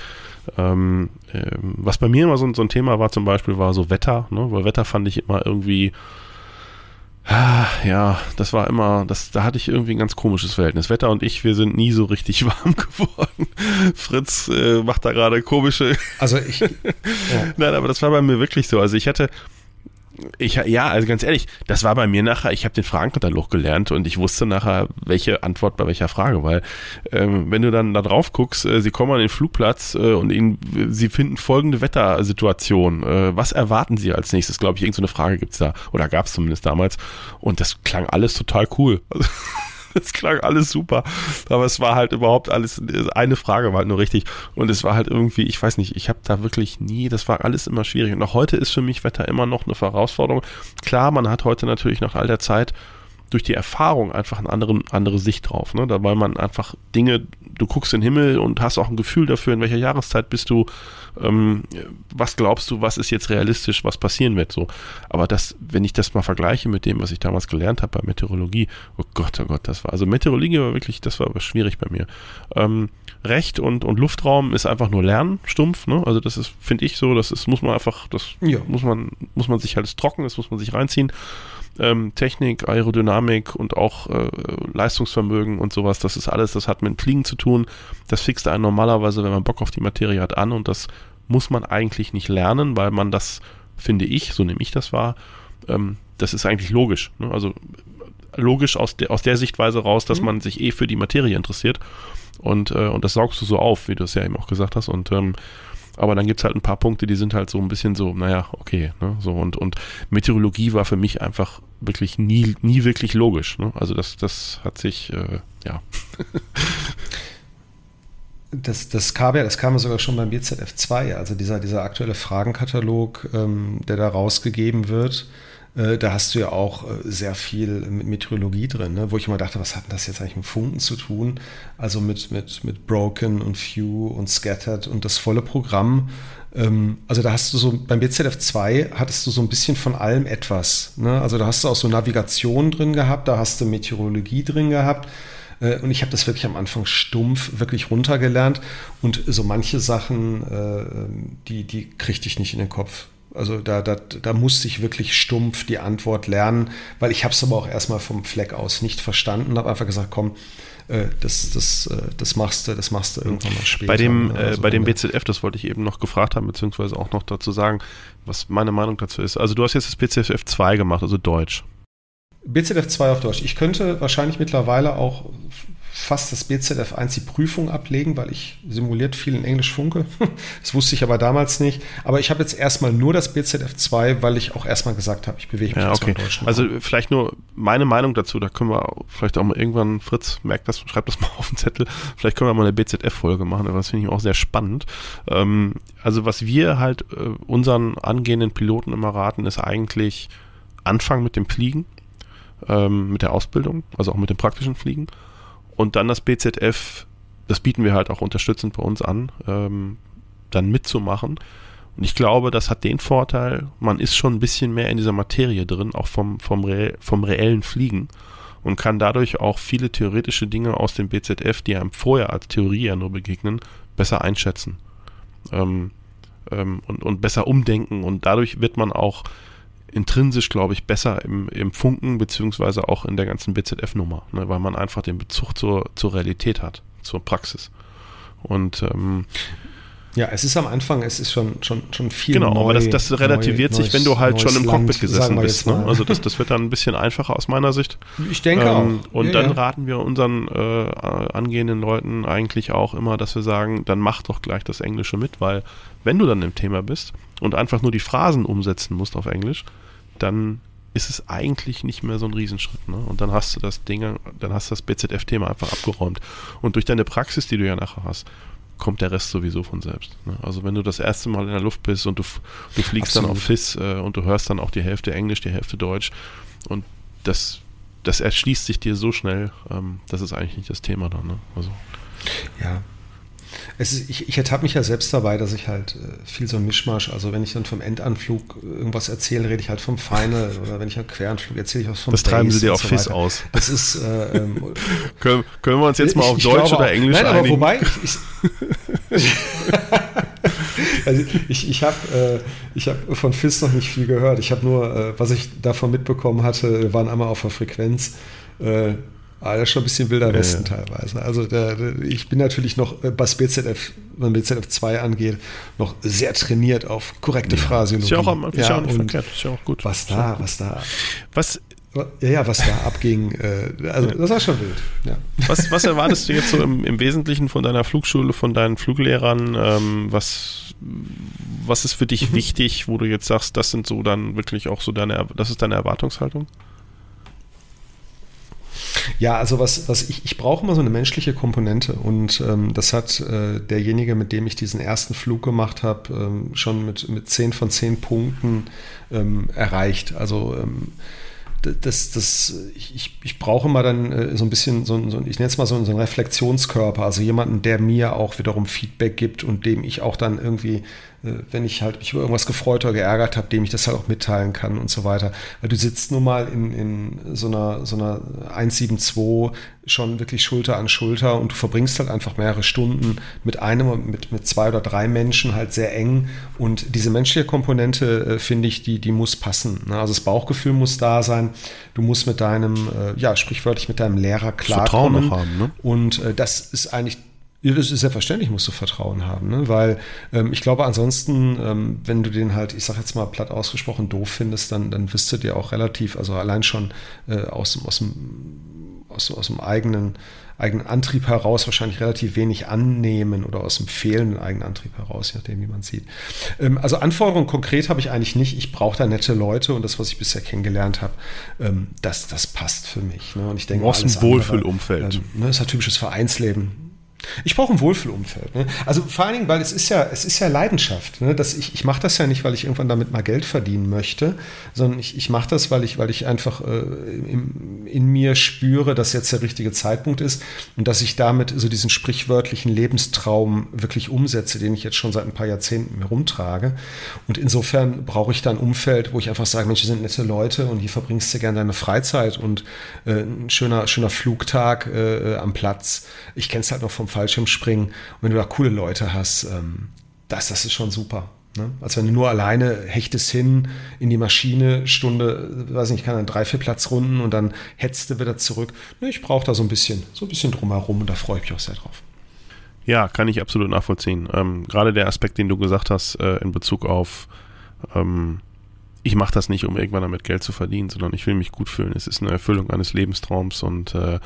Speaker 2: Ähm, äh, was bei mir immer so, so, ein Thema war zum Beispiel, war so Wetter, ne? weil Wetter fand ich immer irgendwie ja, das war immer, das, da hatte ich irgendwie ein ganz komisches Verhältnis. Wetter und ich, wir sind nie so richtig warm geworden. Fritz äh, macht da gerade komische.
Speaker 4: Also ich. Ja.
Speaker 2: Nein, aber das war bei mir wirklich so. Also ich hatte, ich, ja, also ganz ehrlich, das war bei mir nachher, ich habe den Fragenkatalog gelernt und ich wusste nachher, welche Antwort bei welcher Frage, weil ähm, wenn du dann da drauf guckst, äh, sie kommen an den Flugplatz äh, und ihnen, sie finden folgende Wettersituation. Äh, was erwarten sie als nächstes? Glaube ich, irgendeine so Frage gibt's da oder gab es zumindest damals und das klang alles total cool. Also, das klang alles super. Aber es war halt überhaupt alles, eine Frage war halt nur richtig. Und es war halt irgendwie, ich weiß nicht, ich habe da wirklich nie, das war alles immer schwierig. Und auch heute ist für mich Wetter immer noch eine Herausforderung. Klar, man hat heute natürlich nach all der Zeit durch die Erfahrung einfach eine andere, andere Sicht drauf. Ne? Da weil man einfach Dinge, du guckst in den Himmel und hast auch ein Gefühl dafür, in welcher Jahreszeit bist du, ähm, was glaubst du, was ist jetzt realistisch, was passieren wird. So. Aber das, wenn ich das mal vergleiche mit dem, was ich damals gelernt habe bei Meteorologie, oh Gott, oh Gott, das war, also Meteorologie war wirklich, das war schwierig bei mir. Ähm, Recht und, und Luftraum ist einfach nur Lernen, stumpf, ne? Also das ist, finde ich so, das ist, muss man einfach, das ja. muss man, muss man sich halt trocken, das muss man sich reinziehen ähm, Technik, Aerodynamik und auch äh, Leistungsvermögen und sowas, das ist alles, das hat mit Fliegen zu tun. Das fixt einen normalerweise, wenn man Bock auf die Materie hat, an und das muss man eigentlich nicht lernen, weil man das, finde ich, so nehme ich das wahr, ähm, das ist eigentlich logisch. Ne? Also logisch aus, de, aus der Sichtweise raus, dass mhm. man sich eh für die Materie interessiert. Und, äh, und das saugst du so auf, wie du es ja eben auch gesagt hast. Und ähm, aber dann gibt es halt ein paar Punkte, die sind halt so ein bisschen so, naja, okay. Ne? So, und, und Meteorologie war für mich einfach wirklich nie, nie wirklich logisch. Ne? Also das, das hat sich, äh, ja.
Speaker 4: das, das kam ja, das kam ja sogar schon beim BZF2, also dieser, dieser aktuelle Fragenkatalog, ähm, der da rausgegeben wird. Äh, da hast du ja auch äh, sehr viel mit Meteorologie drin, ne? wo ich immer dachte, was hat denn das jetzt eigentlich mit Funken zu tun? Also mit, mit, mit Broken und Few und Scattered und das volle Programm. Ähm, also da hast du so, beim BZF 2 hattest du so ein bisschen von allem etwas. Ne? Also da hast du auch so Navigation drin gehabt, da hast du Meteorologie drin gehabt. Äh, und ich habe das wirklich am Anfang stumpf wirklich runtergelernt. Und so manche Sachen, die, die kriegte ich nicht in den Kopf. Also da, da, da musste ich wirklich stumpf die Antwort lernen, weil ich habe es aber auch erstmal vom Fleck aus nicht verstanden, habe einfach gesagt, komm, äh, das, das, äh, das, machst du, das machst du irgendwann mal später.
Speaker 2: Bei dem, ne? also bei dem BZF, das wollte ich eben noch gefragt haben, beziehungsweise auch noch dazu sagen, was meine Meinung dazu ist. Also du hast jetzt das BZF 2 gemacht, also Deutsch.
Speaker 4: BZF 2 auf Deutsch. Ich könnte wahrscheinlich mittlerweile auch fast das BZF 1 die Prüfung ablegen, weil ich simuliert viel in Englisch funke. Das wusste ich aber damals nicht. Aber ich habe jetzt erstmal nur das BZF 2, weil ich auch erstmal gesagt habe, ich bewege mich
Speaker 2: ja, okay. deutschen Also vielleicht nur meine Meinung dazu, da können wir vielleicht auch mal irgendwann, Fritz, merkt das, schreibt das mal auf den Zettel, vielleicht können wir mal eine BZF-Folge machen, aber das finde ich auch sehr spannend. Ähm, also was wir halt äh, unseren angehenden Piloten immer raten, ist eigentlich Anfang mit dem Fliegen, ähm, mit der Ausbildung, also auch mit dem praktischen Fliegen und dann das BZF, das bieten wir halt auch unterstützend bei uns an, ähm, dann mitzumachen. Und ich glaube, das hat den Vorteil, man ist schon ein bisschen mehr in dieser Materie drin, auch vom, vom, Re vom reellen Fliegen und kann dadurch auch viele theoretische Dinge aus dem BZF, die einem vorher als Theorie ja nur begegnen, besser einschätzen ähm, ähm, und, und besser umdenken. Und dadurch wird man auch intrinsisch, glaube ich, besser im, im Funken, beziehungsweise auch in der ganzen BZF-Nummer, ne, weil man einfach den Bezug zur, zur Realität hat, zur Praxis. Und ähm,
Speaker 4: ja, es ist am Anfang, es ist schon, schon, schon viel.
Speaker 2: Genau, neu, aber das, das relativiert neu, sich, wenn du halt schon im Cockpit Land, gesessen bist. Ne? Also das, das wird dann ein bisschen einfacher aus meiner Sicht.
Speaker 4: Ich denke ähm,
Speaker 2: auch. Und ja, dann ja. raten wir unseren äh, angehenden Leuten eigentlich auch immer, dass wir sagen, dann mach doch gleich das Englische mit, weil wenn du dann im Thema bist und einfach nur die Phrasen umsetzen musst auf Englisch, dann ist es eigentlich nicht mehr so ein Riesenschritt. Ne? Und dann hast du das Ding, dann hast du das BZF-Thema einfach abgeräumt. Und durch deine Praxis, die du ja nachher hast, kommt der Rest sowieso von selbst. Ne? Also wenn du das erste Mal in der Luft bist und du, du fliegst Absolut. dann auf FIS äh, und du hörst dann auch die Hälfte Englisch, die Hälfte Deutsch und das, das erschließt sich dir so schnell, ähm, das ist eigentlich nicht das Thema dann. Ne? Also.
Speaker 4: Ja, ist, ich, ich ertappe mich ja selbst dabei, dass ich halt äh, viel so ein Mischmasch, also wenn ich dann vom Endanflug irgendwas erzähle, rede ich halt vom Final oder wenn ich einen Queranflug erzähle ich was vom
Speaker 2: Das treiben sie dir auf so FIS aus.
Speaker 4: Das ist äh, ähm,
Speaker 2: können, können wir uns jetzt mal auf ich, Deutsch oder Englisch
Speaker 4: nein, einigen? aber wobei ich, ich also ich, ich habe äh, hab von FIS noch nicht viel gehört. Ich habe nur, äh, was ich davon mitbekommen hatte, waren einmal auf der Frequenz. Ah, das ist schon ein bisschen wilder Westen ja, teilweise. Also der, der, ich bin natürlich noch, äh, was BZF, was BZF 2 angeht, noch sehr trainiert auf korrekte ja. Phraseologie. Ist ja
Speaker 2: auch, ist ja, auch nicht verkehrt, ist ja auch gut.
Speaker 4: Was da, was da.
Speaker 2: Was,
Speaker 4: ja, ja, was da abging, äh, also das war schon wild. Ja.
Speaker 2: Was, was erwartest du jetzt so im, im Wesentlichen von deiner Flugschule, von deinen Fluglehrern? Ähm, was, was ist für dich mhm. wichtig, wo du jetzt sagst, das sind so dann wirklich auch so deine, das ist deine Erwartungshaltung?
Speaker 4: Ja, also was, was ich, ich brauche immer so eine menschliche Komponente und ähm, das hat äh, derjenige, mit dem ich diesen ersten Flug gemacht habe, ähm, schon mit, mit 10 von 10 Punkten ähm, erreicht. Also ähm, das, das, ich, ich brauche mal dann äh, so ein bisschen, so, so ich nenne es mal so, so einen Reflexionskörper, also jemanden, der mir auch wiederum Feedback gibt und dem ich auch dann irgendwie wenn ich halt mich über irgendwas gefreut oder geärgert habe, dem ich das halt auch mitteilen kann und so weiter. Weil du sitzt nun mal in, in so einer, so einer 172 schon wirklich Schulter an Schulter und du verbringst halt einfach mehrere Stunden mit einem, mit, mit zwei oder drei Menschen halt sehr eng und diese menschliche Komponente, äh, finde ich, die, die muss passen. Ne? Also das Bauchgefühl muss da sein. Du musst mit deinem, äh, ja, sprichwörtlich mit deinem Lehrer klarkommen.
Speaker 2: Vertrauen haben, ne?
Speaker 4: Und äh, das ist eigentlich ja, das ist selbstverständlich, musst du Vertrauen haben, ne? weil ähm, ich glaube, ansonsten, ähm, wenn du den halt, ich sag jetzt mal platt ausgesprochen, doof findest, dann, dann wirst du dir auch relativ, also allein schon äh, aus, aus, dem, aus, aus dem eigenen, eigenen Antrieb heraus wahrscheinlich relativ wenig annehmen oder aus dem fehlenden eigenen Antrieb heraus, je nachdem, wie man sieht. Ähm, also Anforderungen konkret habe ich eigentlich nicht. Ich brauche da nette Leute und das, was ich bisher kennengelernt habe, ähm, das, das passt für mich. Ne? Und ich denke,
Speaker 2: du brauchst ein Wohlfühlumfeld.
Speaker 4: Ähm, ne, ist halt typisches Vereinsleben Ich brauche ein Wohlfühlumfeld. Ne? Also vor allen Dingen, weil es ist ja, es ist ja Leidenschaft. Ne? Dass ich ich mache das ja nicht, weil ich irgendwann damit mal Geld verdienen möchte, sondern ich, ich mache das, weil ich, weil ich einfach äh, in, in mir spüre, dass jetzt der richtige Zeitpunkt ist und dass ich damit so diesen sprichwörtlichen Lebenstraum wirklich umsetze, den ich jetzt schon seit ein paar Jahrzehnten mir rumtrage. Und insofern brauche ich da ein Umfeld, wo ich einfach sage, Mensch, hier sind nette Leute und hier verbringst du gerne deine Freizeit und äh, ein schöner, schöner Flugtag äh, am Platz. Ich kenne es halt noch vom Fallschirmspringen. Und wenn du da coole Leute hast, ähm, das, das ist schon super. Ne? Als wenn du nur alleine hechtest hin in die Maschine, Stunde, weiß nicht, kann dann drei, vier Platzrunden und dann hetzt du wieder zurück. Ne, ich brauche da so ein bisschen, so ein bisschen drumherum und da freue ich mich auch sehr drauf.
Speaker 2: Ja, kann ich absolut nachvollziehen. Ähm, Gerade der Aspekt, den du gesagt hast, äh, in Bezug auf, ähm, ich mache das nicht, um irgendwann damit Geld zu verdienen, sondern ich will mich gut fühlen. Es ist eine Erfüllung eines Lebenstraums und äh,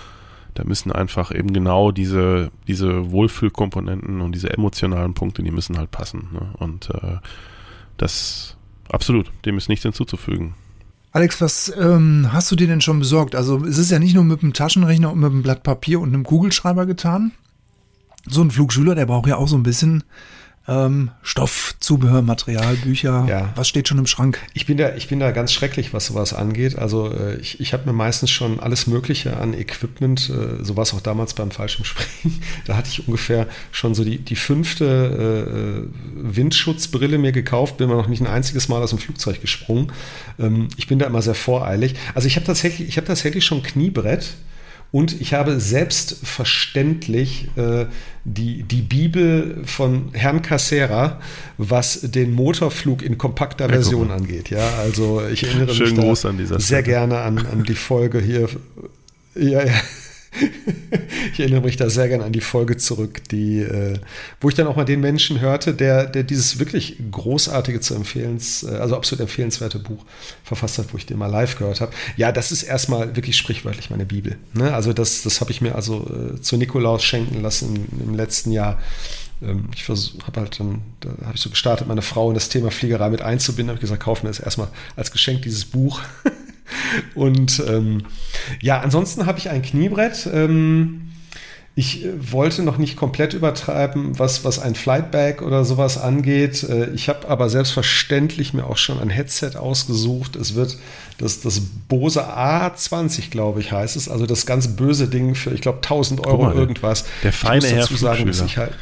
Speaker 2: da müssen einfach eben genau diese, diese Wohlfühlkomponenten und diese emotionalen Punkte, die müssen halt passen. Ne? Und äh, das absolut, dem ist nichts hinzuzufügen.
Speaker 1: Alex, was ähm, hast du dir denn schon besorgt? Also es ist ja nicht nur mit einem Taschenrechner und mit einem Blatt Papier und einem Kugelschreiber getan. So ein Flugschüler, der braucht ja auch so ein bisschen ähm, Stoff, Zubehör, Material, Bücher. Ja. Was steht schon im Schrank?
Speaker 4: Ich bin da, ich bin da ganz schrecklich, was sowas angeht. Also äh, ich, ich habe mir meistens schon alles Mögliche an Equipment, äh, so war es auch damals beim Fallschirmspringen. da hatte ich ungefähr schon so die, die fünfte äh, Windschutzbrille mir gekauft, bin mir noch nicht ein einziges Mal aus dem Flugzeug gesprungen. Ähm, ich bin da immer sehr voreilig. Also ich habe tatsächlich, ich habe tatsächlich schon Kniebrett. Und ich habe selbstverständlich äh, die, die Bibel von Herrn Cassera, was den Motorflug in kompakter Version angeht. Ja, also ich erinnere
Speaker 2: Schönen
Speaker 4: mich
Speaker 2: sehr
Speaker 4: Stelle. gerne an, an die Folge hier. Ja, ja. ich erinnere mich da sehr gerne an die Folge zurück, die, äh, wo ich dann auch mal den Menschen hörte, der, der dieses wirklich großartige zu empfehlens, äh, also absolut empfehlenswerte Buch verfasst hat, wo ich den mal live gehört habe. Ja, das ist erstmal wirklich sprichwörtlich meine Bibel. Ne? Also das, das habe ich mir also äh, zu Nikolaus schenken lassen im, letzten Jahr ähm, ich habe halt dann, da habe ich so gestartet, meine Frau in das Thema Fliegerei mit einzubinden, habe gesagt, kauf mir das erstmal als Geschenk dieses Buch. Und ähm, ja, ansonsten habe ich ein Kniebrett. Ähm, ich äh, wollte noch nicht komplett übertreiben, was, was ein Flightbag oder sowas angeht. Äh, ich habe aber selbstverständlich mir auch schon ein Headset ausgesucht. Es wird das, das Bose A20, glaube ich, heißt es. Also das ganz böse Ding für, ich glaube, 1000 Euro mal, irgendwas.
Speaker 2: Der feine Herr
Speaker 4: sagen, ich halt,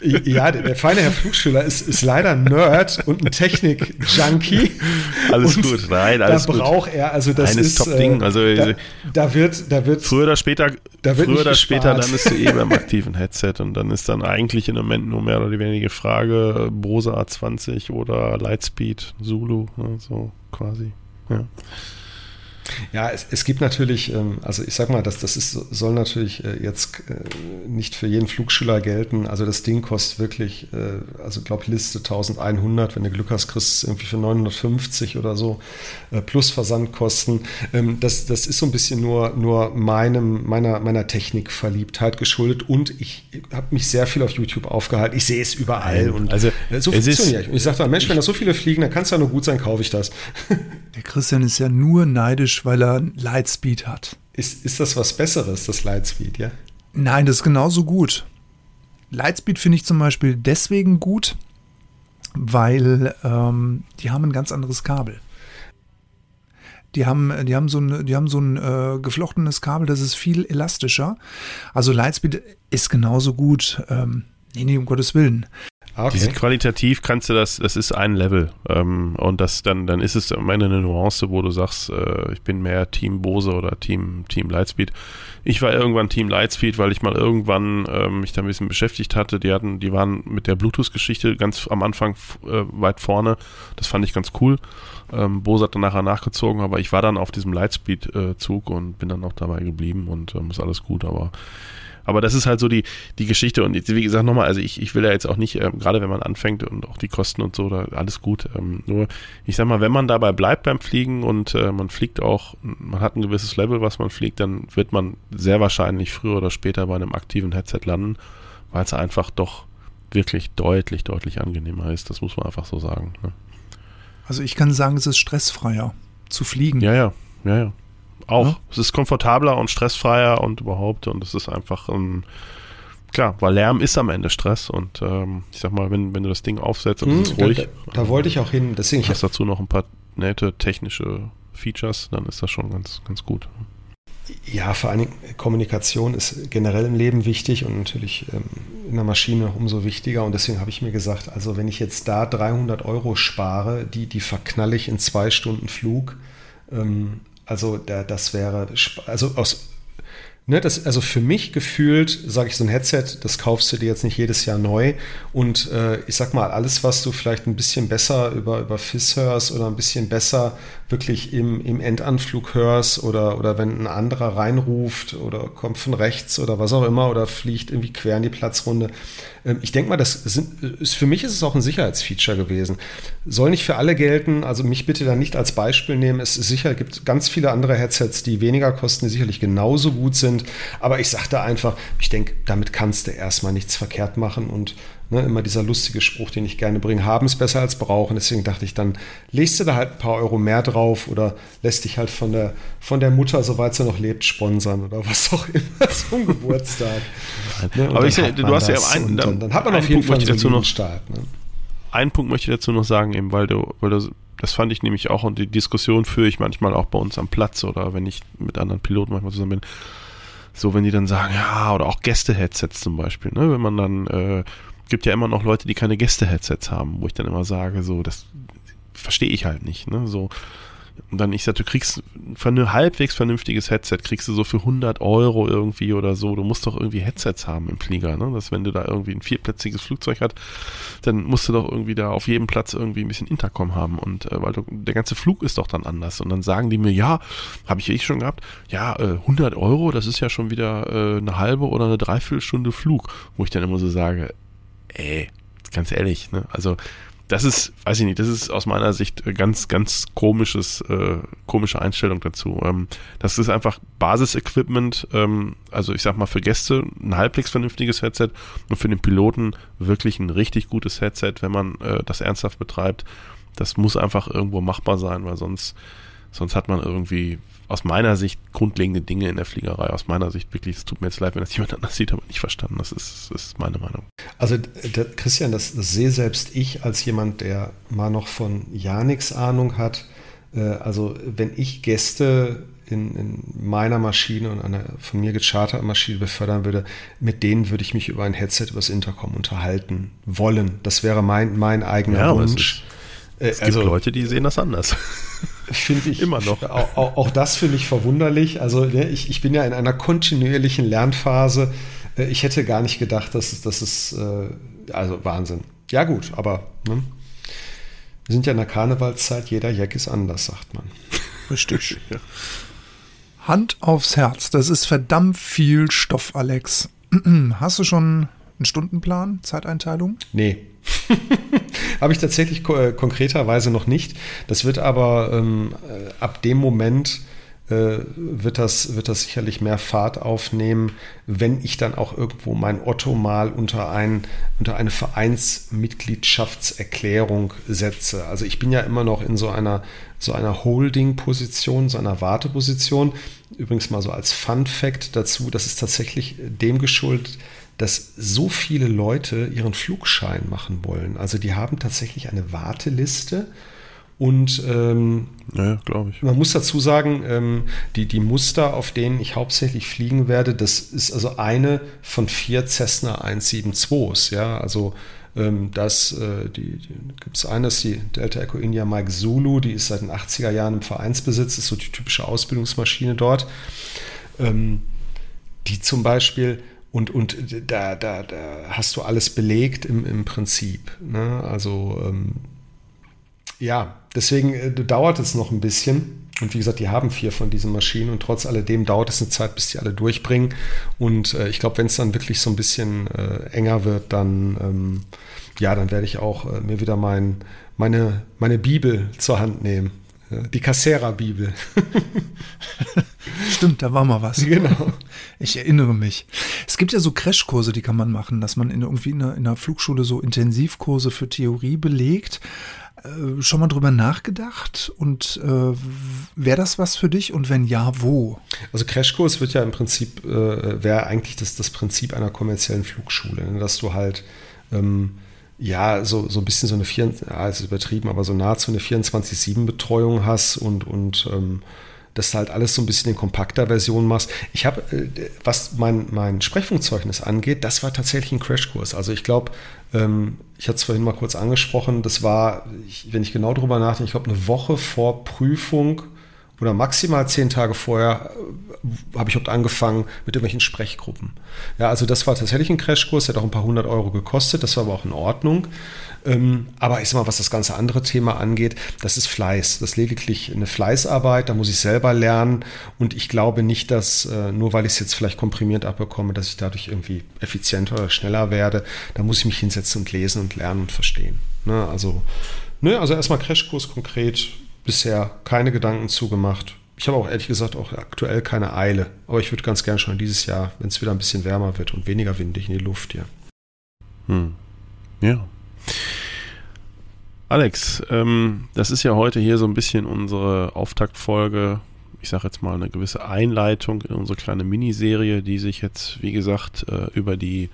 Speaker 4: ja, ja der, der, feine Herr Flugschüler ist, ist leider Nerd und ein Technik-Junkie.
Speaker 2: Alles und gut, nein, alles
Speaker 4: da
Speaker 2: gut.
Speaker 4: Da braucht er, also das
Speaker 2: Eines
Speaker 4: ist
Speaker 2: Top-Ding. Also,
Speaker 4: da, da, wird, da wird.
Speaker 2: Früher oder später, da früher oder später landest du eh beim aktiven Headset und dann ist dann eigentlich im Moment nur mehr oder weniger Frage Bose A20 oder Lightspeed Zulu, ne, so quasi. Ja.
Speaker 4: Ja, es, es gibt natürlich, ähm, also ich sag mal, das, das ist, soll natürlich äh, jetzt äh, nicht für jeden Flugschüler gelten. Also das Ding kostet wirklich, äh, also glaube Liste 1100, wenn du Glück hast, kriegst du es irgendwie für 950 oder so, plus Versandkosten. Ähm, das, das ist so ein bisschen nur, nur meinem, meiner, meiner Technikverliebtheit geschuldet und ich habe mich sehr viel auf YouTube aufgehalten. Ich sehe es überall und
Speaker 2: also,
Speaker 4: so funktioniert ich. Und ich sage dann, Mensch, wenn da so viele fliegen, dann kann es ja nur gut sein, kaufe ich das.
Speaker 1: Der Christian ist ja nur neidisch weil er Lightspeed hat.
Speaker 4: Ist, ist das was Besseres, das Lightspeed, ja?
Speaker 1: Nein, das ist genauso gut. Lightspeed finde ich zum Beispiel deswegen gut, weil ähm, die haben ein ganz anderes Kabel. Die haben, die haben so ein, die haben so ein äh, geflochtenes Kabel, das ist viel elastischer. Also Lightspeed ist genauso gut. Ähm, nee, nee, um Gottes Willen.
Speaker 2: Ah, okay. Die sind qualitativ, kannst du das, das ist ein Level. Ähm, und das dann, dann ist es am Ende eine Nuance, wo du sagst, äh, ich bin mehr Team Bose oder Team, Team Lightspeed. Ich war irgendwann Team Lightspeed, weil ich mal irgendwann äh, mich da ein bisschen beschäftigt hatte. Die hatten, die waren mit der Bluetooth-Geschichte ganz am Anfang äh, weit vorne. Das fand ich ganz cool. Ähm, Bose hat dann nachher nachgezogen, aber ich war dann auf diesem Lightspeed-Zug und bin dann auch dabei geblieben und ähm, ist alles gut, aber aber das ist halt so die, die Geschichte und wie gesagt nochmal, also ich, ich will ja jetzt auch nicht, ähm, gerade wenn man anfängt und auch die Kosten und so, da alles gut. Ähm, nur, ich sag mal, wenn man dabei bleibt beim Fliegen und äh, man fliegt auch, man hat ein gewisses Level, was man fliegt, dann wird man sehr wahrscheinlich früher oder später bei einem aktiven Headset landen, weil es einfach doch wirklich deutlich, deutlich angenehmer ist. Das muss man einfach so sagen. Ne?
Speaker 1: Also ich kann sagen, es ist stressfreier zu fliegen.
Speaker 2: Ja, ja, ja, ja. Auch. Ja? Es ist komfortabler und stressfreier und überhaupt und es ist einfach ähm, klar, weil Lärm ist am Ende Stress und ähm, ich sag mal, wenn, wenn du das Ding aufsetzt und hm, es ist ruhig.
Speaker 4: Da, da, wollte ich auch hin. Deswegen
Speaker 2: hast dazu noch ein paar nette technische Features, dann ist das schon ganz, ganz gut.
Speaker 4: Ja, vor allen Dingen Kommunikation ist generell im Leben wichtig und natürlich ähm, in der Maschine umso wichtiger. Und deswegen habe ich mir gesagt, also wenn ich jetzt da 300 Euro spare, die, die verknalle ich in zwei Stunden Flug. Ähm, also da, das wäre, also aus Ne, das, also für mich gefühlt, sage ich, so ein Headset, das kaufst du dir jetzt nicht jedes Jahr neu. Und äh, ich sag mal, alles, was du vielleicht ein bisschen besser über, über FIS hörst oder ein bisschen besser wirklich im, im Endanflug hörst oder, oder wenn ein anderer reinruft oder kommt von rechts oder was auch immer oder fliegt irgendwie quer in die Platzrunde. Ähm, ich denke mal, das sind, ist, für mich ist es auch ein Sicherheitsfeature gewesen. Soll nicht für alle gelten, also mich bitte da nicht als Beispiel nehmen. Es ist sicher, gibt ganz viele andere Headsets, die weniger kosten, die sicherlich genauso gut sind. Aber ich sagte einfach, ich denke, damit kannst du erstmal nichts verkehrt machen und ne, immer dieser lustige Spruch, den ich gerne bringe, haben es besser als brauchen. Deswegen dachte ich, dann legst du da halt ein paar Euro mehr drauf oder lässt dich halt von der, von der Mutter, soweit sie noch lebt, sponsern oder was auch immer zum Geburtstag.
Speaker 2: Ne? Aber ich, du hast ja einen,
Speaker 4: dann, dann, hat man auf jeden Fall einen dazu noch Start. Ne?
Speaker 2: Einen Punkt möchte ich dazu noch sagen, eben weil du, weil du das fand ich nämlich auch und die Diskussion führe ich manchmal auch bei uns am Platz oder wenn ich mit anderen Piloten manchmal zusammen bin. So, wenn die dann sagen, ja, oder auch Gäste-Headsets zum Beispiel, ne? Wenn man dann, äh, gibt ja immer noch Leute, die keine Gäste-Headsets haben, wo ich dann immer sage, so, das verstehe ich halt nicht, ne? So, und dann ich sagte, du kriegst ein halbwegs vernünftiges Headset, kriegst du so für 100 Euro irgendwie oder so. Du musst doch irgendwie Headsets haben im Flieger, ne? Dass wenn du da irgendwie ein vierplätziges Flugzeug hast, dann musst du doch irgendwie da auf jedem Platz irgendwie ein bisschen Intercom haben. Und äh, weil du, der ganze Flug ist doch dann anders. Und dann sagen die mir, ja, habe ich eh schon gehabt, ja, äh, 100 Euro, das ist ja schon wieder äh, eine halbe oder eine Dreiviertelstunde Flug. Wo ich dann immer so sage, ey, ganz ehrlich, ne? Also das ist, weiß ich nicht, das ist aus meiner Sicht ganz, ganz komisches, äh, komische Einstellung dazu. Ähm, das ist einfach Basisequipment, ähm, also ich sag mal für Gäste ein halbwegs vernünftiges Headset und für den Piloten wirklich ein richtig gutes Headset, wenn man äh, das ernsthaft betreibt. Das muss einfach irgendwo machbar sein, weil sonst, sonst hat man irgendwie aus meiner Sicht grundlegende Dinge in der Fliegerei, aus meiner Sicht wirklich, es tut mir jetzt leid, wenn das jemand anders sieht, aber nicht verstanden. Das ist, das ist meine Meinung.
Speaker 4: Also der, Christian, das, das, sehe selbst ich als jemand, der mal noch von ja nichts Ahnung hat. Äh, also wenn ich Gäste in, in, meiner Maschine und einer von mir gecharterten Maschine befördern würde, mit denen würde ich mich über ein Headset, über das Intercom unterhalten wollen. Das wäre mein, mein eigener ja, Wunsch.
Speaker 2: Es, es also, gibt Leute, die sehen das anders.
Speaker 4: Finde ich immer noch. Auch, auch, das finde ich verwunderlich. Also ne, ich, ich bin ja in einer kontinuierlichen Lernphase. Äh, ich hätte gar nicht gedacht, dass das ist äh, also Wahnsinn. Ja gut, aber ne? wir sind ja in der Karnevalszeit. Jeder Jack ist anders, sagt man.
Speaker 1: Richtig. ja. Hand aufs Herz. Das ist verdammt viel Stoff, Alex. Hast du schon einen Stundenplan, Zeiteinteilung?
Speaker 4: Nee. Habe ich tatsächlich äh, konkreterweise noch nicht. Das wird aber ähm, äh, ab dem Moment äh, wird, das, wird das sicherlich mehr Fahrt aufnehmen, wenn ich dann auch irgendwo mein Otto mal unter, ein, unter eine Vereinsmitgliedschaftserklärung setze. Also ich bin ja immer noch in so einer, so einer Holding-Position, so einer Warteposition. Übrigens mal so als Fun Fact dazu, das ist tatsächlich dem geschuldet, dass so viele Leute ihren Flugschein machen wollen. Also die haben tatsächlich eine Warteliste. Und ähm,
Speaker 2: ja, glaube ich.
Speaker 4: Man muss dazu sagen, ähm, die, die Muster, auf denen ich hauptsächlich fliegen werde, das ist also eine von vier Cessna 172s. Ja, also ähm, das, äh, die, die gibt es eine, das ist die Delta Echo India Mike Zulu, die ist seit den 80er Jahren im Vereinsbesitz, ist so die typische Ausbildungsmaschine dort. Ähm, die zum Beispiel und, und da, da, da hast du alles belegt im, im Prinzip. Ne? Also ähm, ja, deswegen äh, dauert es noch ein bisschen. Und wie gesagt, die haben vier von diesen Maschinen und trotz alledem dauert es eine Zeit, bis die alle durchbringen. Und äh, ich glaube, wenn es dann wirklich so ein bisschen äh, enger wird, dann, ähm, ja, dann werde ich auch äh, mir wieder mein, meine, meine Bibel zur Hand nehmen. Die Cassera-Bibel.
Speaker 1: Stimmt, da war mal was.
Speaker 4: Genau.
Speaker 1: Ich erinnere mich. Es gibt ja so Crashkurse, die kann man machen, dass man in irgendwie in einer, in einer Flugschule so Intensivkurse für Theorie belegt. äh, schon mal drüber nachgedacht und äh, wäre das was für dich und wenn ja, wo?
Speaker 4: Also Crashkurs wird ja im Prinzip, äh, wäre eigentlich das, das Prinzip einer kommerziellen Flugschule, ne? dass du halt ähm, ja, so, so ein bisschen so eine, 4, ja, ist übertrieben, aber so nahezu eine 24-7-Betreuung hast und, und ähm, dass du halt alles so ein bisschen in kompakter Version machst. Ich habe, äh, was mein, mein Sprechfunkzeugnis angeht, das war tatsächlich ein Crashkurs. Also ich glaube, ähm, ich hatte es vorhin mal kurz angesprochen, das war, ich, wenn ich genau drüber nachdenke, ich glaube eine Woche vor Prüfung oder maximal zehn Tage vorher äh, habe ich überhaupt angefangen mit irgendwelchen Sprechgruppen. Ja, also das war tatsächlich ein Crashkurs, der hat auch ein paar hundert Euro gekostet, das war aber auch in Ordnung. Ähm, aber ich sag mal, was das ganze andere Thema angeht, das ist Fleiß. Das ist lediglich eine Fleißarbeit, da muss ich selber lernen und ich glaube nicht, dass äh, nur weil ich es jetzt vielleicht komprimiert abbekomme, dass ich dadurch irgendwie effizienter oder schneller werde. Da muss ich mich hinsetzen und lesen und lernen und verstehen. Ne? Also, ne, also erstmal Crashkurs konkret, bisher keine Gedanken zugemacht. Ich habe auch ehrlich gesagt auch aktuell keine Eile. Aber ich würde ganz gerne schon dieses Jahr, wenn es wieder ein bisschen wärmer wird und weniger windig in die Luft hier.
Speaker 2: Hm. Ja. Alex, ähm, das ist ja heute hier so ein bisschen unsere Auftaktfolge. Ich sage jetzt mal eine gewisse Einleitung in unsere kleine Miniserie, die sich jetzt, wie gesagt, äh, über die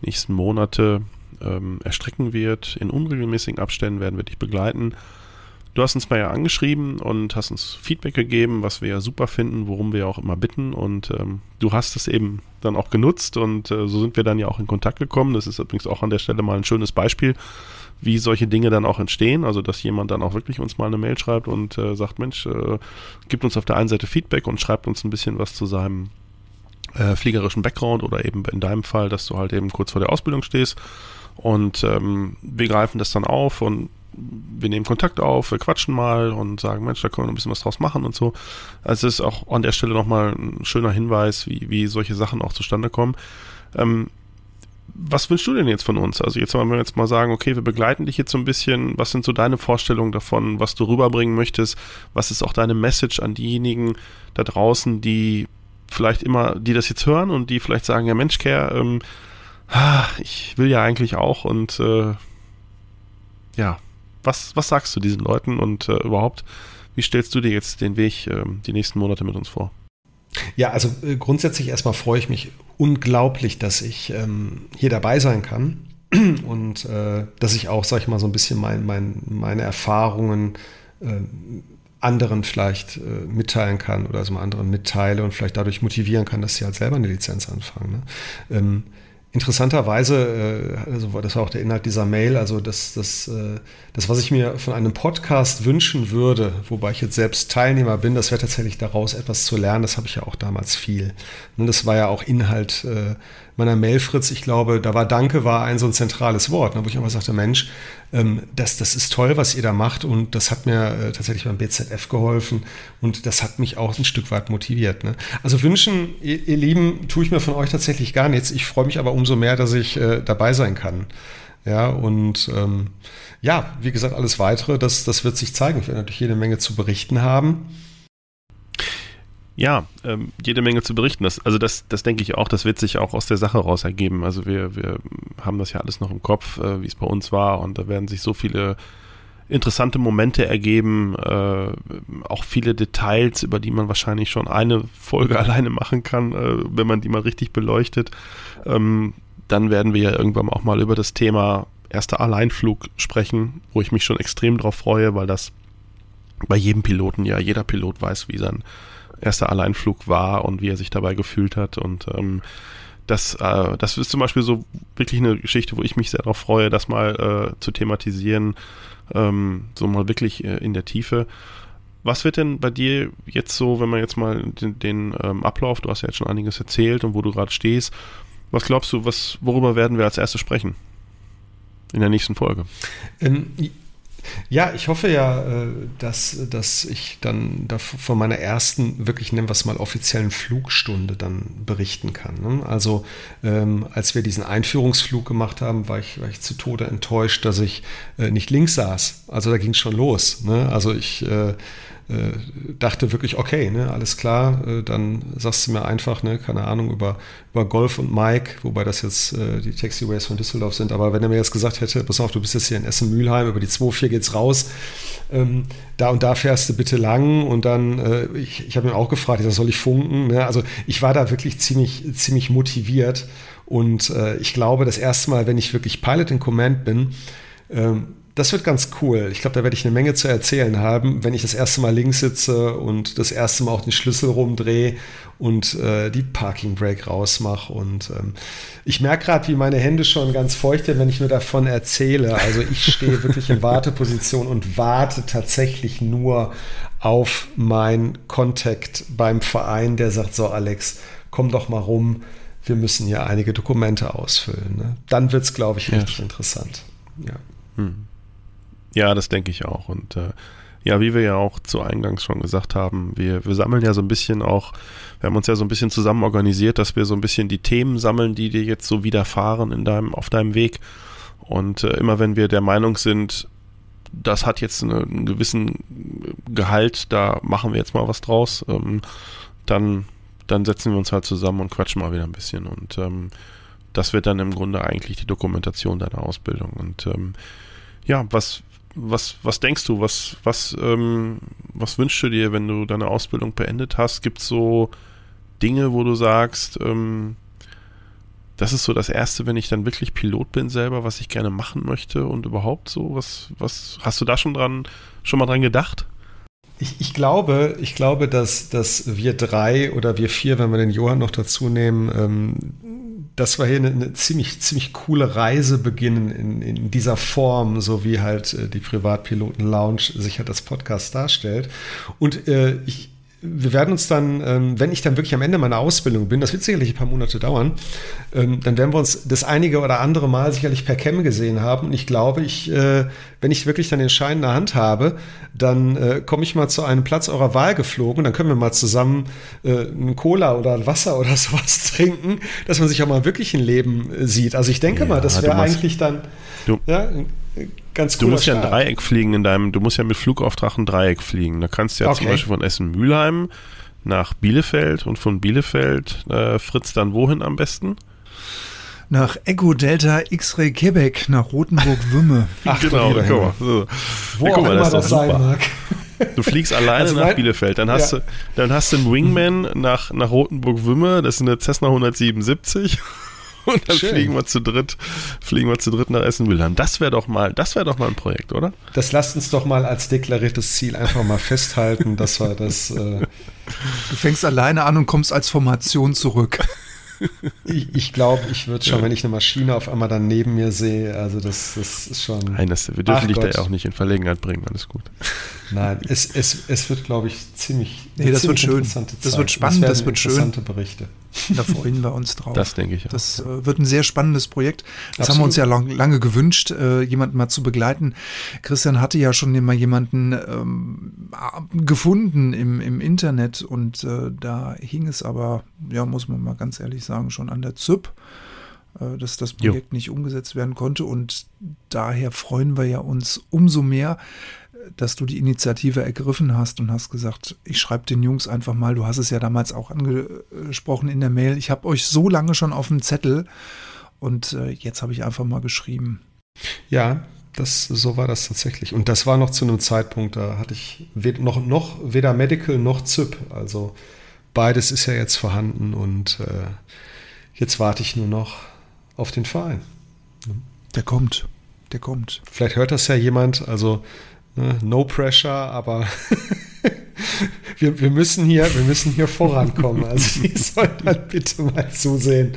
Speaker 2: nächsten Monate ähm, erstrecken wird. In unregelmäßigen Abständen werden wir dich begleiten. Du hast uns mal ja angeschrieben und hast uns Feedback gegeben, was wir ja super finden, worum wir auch immer bitten. Und ähm, du hast es eben dann auch genutzt und äh, so sind wir dann ja auch in Kontakt gekommen. Das ist übrigens auch an der Stelle mal ein schönes Beispiel, wie solche Dinge dann auch entstehen. Also, dass jemand dann auch wirklich uns mal eine Mail schreibt und äh, sagt, Mensch, äh, gibt uns auf der einen Seite Feedback und schreibt uns ein bisschen was zu seinem äh, fliegerischen Background oder eben in deinem Fall, dass du halt eben kurz vor der Ausbildung stehst. Und ähm, wir greifen das dann auf und wir nehmen Kontakt auf, wir quatschen mal und sagen, Mensch, da können wir ein bisschen was draus machen und so. Also es ist auch an der Stelle nochmal ein schöner Hinweis, wie, wie solche Sachen auch zustande kommen. Ähm, was wünschst du denn jetzt von uns? Also jetzt wollen wir jetzt mal sagen, okay, wir begleiten dich jetzt so ein bisschen. Was sind so deine Vorstellungen davon, was du rüberbringen möchtest? Was ist auch deine Message an diejenigen da draußen, die vielleicht immer, die das jetzt hören und die vielleicht sagen, ja Mensch, Care, ähm, ah, ich will ja eigentlich auch und äh, ja, was, was sagst du diesen Leuten und äh, überhaupt, wie stellst du dir jetzt den Weg äh, die nächsten Monate mit uns vor?
Speaker 4: Ja, also äh, grundsätzlich erstmal freue ich mich unglaublich, dass ich ähm, hier dabei sein kann und äh, dass ich auch, sag ich mal, so ein bisschen mein, mein, meine Erfahrungen äh, anderen vielleicht äh, mitteilen kann oder also anderen mitteile und vielleicht dadurch motivieren kann, dass sie halt selber eine Lizenz anfangen. Ne? Ähm, Interessanterweise, äh, also das war auch der Inhalt dieser Mail, also das, das, äh, das, was ich mir von einem Podcast wünschen würde, wobei ich jetzt selbst Teilnehmer bin, das wäre tatsächlich daraus etwas zu lernen. Das habe ich ja auch damals viel. Und das war ja auch Inhalt äh, meiner Mail, ich glaube, da war Danke war ein so ein zentrales Wort, ne, wo ich immer sagte, Mensch, ähm, das, das ist toll, was ihr da macht und das hat mir äh, tatsächlich beim BZF geholfen und das hat mich auch ein Stück weit motiviert. Ne? Also wünschen, ihr, ihr, Lieben, tue ich mir von euch tatsächlich gar nichts. Ich freue mich aber umso mehr, dass ich äh, dabei sein kann. Ja, und ähm, ja, wie gesagt, alles weitere, das, das wird sich zeigen. Ich werde natürlich jede Menge zu berichten haben.
Speaker 2: Ja, ähm, jede Menge zu berichten. Das, also das, das denke ich auch, das wird sich auch aus der Sache raus ergeben. Also wir, wir haben das ja alles noch im Kopf, äh, wie es bei uns war und da werden sich so viele interessante Momente ergeben, äh, auch viele Details, über die man wahrscheinlich schon eine Folge alleine machen kann, äh, wenn man die mal richtig beleuchtet. Ähm, dann werden wir ja irgendwann auch mal über das Thema erster Alleinflug sprechen, wo ich mich schon extrem drauf freue, weil das bei jedem Piloten ja, jeder Pilot weiß, wie sein erster Alleinflug war und wie er sich dabei gefühlt hat. Und ähm, das, äh, das ist zum Beispiel so wirklich eine Geschichte, wo ich mich sehr darauf freue, das mal äh, zu thematisieren, ähm, so mal wirklich äh, in der Tiefe. Was wird denn bei dir jetzt so, wenn man jetzt mal den, den ähm, Ablauf, du hast ja jetzt schon einiges erzählt und wo du gerade stehst, was glaubst du, was, worüber werden wir als erstes sprechen? In der nächsten Folge.
Speaker 4: Ähm, ja, ich hoffe ja, äh, dass, dass ich dann von meiner ersten, wirklich nennen wir es mal, offiziellen Flugstunde dann berichten kann. Ne? Also ähm, als wir diesen Einführungsflug gemacht haben, war ich, war ich zu Tode enttäuscht, dass ich äh, nicht links saß. Also da ging es schon los. Ne? Also ich äh, dachte wirklich, okay, ne, alles klar, äh, dann sagst du mir einfach, ne, keine Ahnung, über, über Golf und Mike, wobei das jetzt äh, die Taxiways von Düsseldorf sind, aber wenn er mir jetzt gesagt hätte, pass auf, du bist jetzt hier in Essen-Mülheim, über die 2.4 geht's raus, ähm, da und da fährst du bitte lang und dann, äh, ich, ich habe ihn auch gefragt, da soll ich funken, ne? also ich war da wirklich ziemlich, ziemlich motiviert und äh, ich glaube, das erste Mal, wenn ich wirklich Pilot in Command bin, ähm, das wird ganz cool. Ich glaube, da werde ich eine Menge zu erzählen haben, wenn ich das erste Mal links sitze und das erste Mal auch den Schlüssel rumdrehe und äh, die Parking Brake rausmache. Und ähm, ich merke gerade, wie meine Hände schon ganz feucht werden, wenn ich mir davon erzähle. Also ich stehe wirklich in Warteposition und warte tatsächlich nur auf meinen Kontakt beim Verein, der sagt: So, Alex, komm doch mal rum. Wir müssen hier einige Dokumente ausfüllen. Ne? Dann wird es, glaube ich, richtig ja. interessant. Ja. Hm.
Speaker 2: Ja, das denke ich auch. Und äh, ja, wie wir ja auch zu Eingangs schon gesagt haben, wir, wir sammeln ja so ein bisschen auch, wir haben uns ja so ein bisschen zusammen organisiert, dass wir so ein bisschen die Themen sammeln, die dir jetzt so widerfahren in deinem, auf deinem Weg. Und äh, immer wenn wir der Meinung sind, das hat jetzt eine, einen gewissen Gehalt, da machen wir jetzt mal was draus, ähm, dann, dann setzen wir uns halt zusammen und quatschen mal wieder ein bisschen. Und ähm, das wird dann im Grunde eigentlich die Dokumentation deiner Ausbildung. Und ähm, ja, was, was, was denkst du, was, was, ähm, was wünschst du dir, wenn du deine Ausbildung beendet hast? Gibt es so Dinge, wo du sagst, ähm, das ist so das Erste, wenn ich dann wirklich Pilot bin selber, was ich gerne machen möchte und überhaupt so, was, was, hast du da schon dran, schon mal dran gedacht?
Speaker 4: Ich, ich, glaube, ich glaube, dass, dass wir drei oder wir vier, wenn wir den Johann noch dazu nehmen, ähm, dass wir hier eine, eine, ziemlich, ziemlich coole Reise beginnen in, in dieser Form, so wie halt äh, die Privatpiloten-Lounge sich halt als Podcast darstellt. Und äh, ich, wir werden uns dann, ähm, wenn ich dann wirklich am Ende meiner Ausbildung bin, das wird sicherlich ein paar Monate dauern, ähm, dann werden wir uns das einige oder andere Mal sicherlich per Cam gesehen haben. Und ich glaube, ich, äh, wenn ich wirklich dann den Schein in der Hand habe, dann äh, komme ich mal zu einem Platz eurer Wahl geflogen. Dann können wir mal zusammen äh, einen Cola oder ein Wasser oder sowas trinken, dass man sich auch mal wirklich ein Leben sieht. Also ich denke ja, mal, das wäre eigentlich dann
Speaker 2: du, ja, ganz Du musst Start. ja ein Dreieck fliegen in deinem, du musst ja mit Flugauftrag ein Dreieck fliegen. Da kannst du ja okay. zum Beispiel von Essen-Mülheim nach Bielefeld und von Bielefeld äh, Fritz dann wohin am besten?
Speaker 1: Nach Echo Delta X-Ray Quebec nach Rotenburg-Wümme.
Speaker 2: Ach genau, guck mal. So. Wo ja, guck mal, das, das sein mag. Du fliegst alleine also nach Bielefeld, dann hast, ja. du, dann hast du einen Wingman nach, nach Rotenburg-Wümme, das ist eine Cessna 177 und dann Schön. fliegen wir zu dritt, fliegen wir zu dritt nach Essen-Mülheim. Das wäre doch mal, das wäre doch mal ein Projekt, oder?
Speaker 4: Das lasst uns doch mal als deklariertes Ziel einfach mal festhalten, dass wir das. Äh
Speaker 1: du fängst alleine an und kommst als Formation zurück.
Speaker 4: ich, ich glaube, ich würde schon, ja. wenn ich eine Maschine auf einmal dann neben mir sehe, also das, das ist schon.
Speaker 2: Nein, das, wir dürfen Ach dich Gott. da ja auch nicht in Verlegenheit bringen, alles gut.
Speaker 4: Nein, es, es, es wird, glaube ich, ziemlich.
Speaker 1: Nee, das
Speaker 4: ziemlich
Speaker 1: wird schön. Das wird spannend, das, das wird schön.
Speaker 4: Interessante Berichte.
Speaker 1: Da freuen wir uns drauf.
Speaker 2: Das denke ich
Speaker 1: auch. Das äh, wird ein sehr spannendes Projekt. Das Absolut. haben wir uns ja lang, lange gewünscht, äh, jemanden mal zu begleiten. Christian hatte ja schon immer jemanden ähm, gefunden im, im Internet und äh, da hing es aber, ja, muss man mal ganz ehrlich sagen, schon an der ZÜP äh, dass das Projekt jo. nicht umgesetzt werden konnte. Und daher freuen wir ja uns umso mehr, dass du die Initiative ergriffen hast und hast gesagt, ich schreibe den Jungs einfach mal, du hast es ja damals auch angesprochen in der Mail, ich habe euch so lange schon auf dem Zettel und äh, jetzt habe ich einfach mal geschrieben.
Speaker 4: Ja, das, so war das tatsächlich. Und das war noch zu einem Zeitpunkt, da hatte ich noch, noch weder Medical noch ZIP. Also beides ist ja jetzt vorhanden und äh, jetzt warte ich nur noch auf den Verein.
Speaker 1: Der kommt. Der kommt.
Speaker 4: Vielleicht hört das ja jemand. Also? No pressure, aber wir, wir, müssen hier, wir müssen hier vorankommen. Also die sollen dann bitte mal zusehen,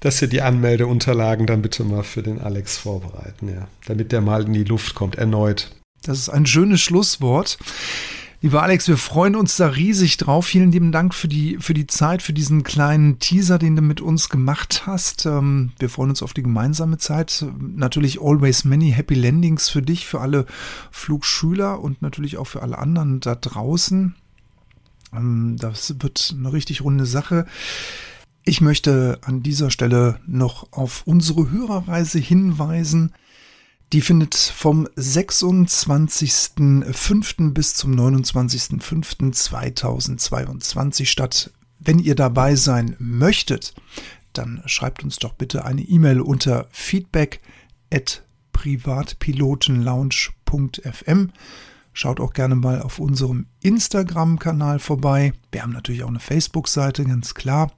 Speaker 4: dass sie die Anmeldeunterlagen dann bitte mal für den Alex vorbereiten, ja. Damit der mal in die Luft kommt, erneut.
Speaker 1: Das ist ein schönes Schlusswort. Lieber Alex, wir freuen uns da riesig drauf. Vielen lieben Dank für die, für die Zeit, für diesen kleinen Teaser, den du mit uns gemacht hast. Ähm, wir freuen uns auf die gemeinsame Zeit. Natürlich always many happy landings für dich, für alle Flugschüler und natürlich auch für alle anderen da draußen. Ähm, das wird eine richtig runde Sache. Ich möchte an dieser Stelle noch auf unsere Hörerreise hinweisen. Die findet vom 26.05. bis zum 29.05.2022 statt. Wenn ihr dabei sein möchtet, dann schreibt uns doch bitte eine E-Mail unter feedback at privatpilotenlounge.fm. Schaut auch gerne mal auf unserem Instagram-Kanal vorbei. Wir haben natürlich auch eine Facebook-Seite, ganz klar.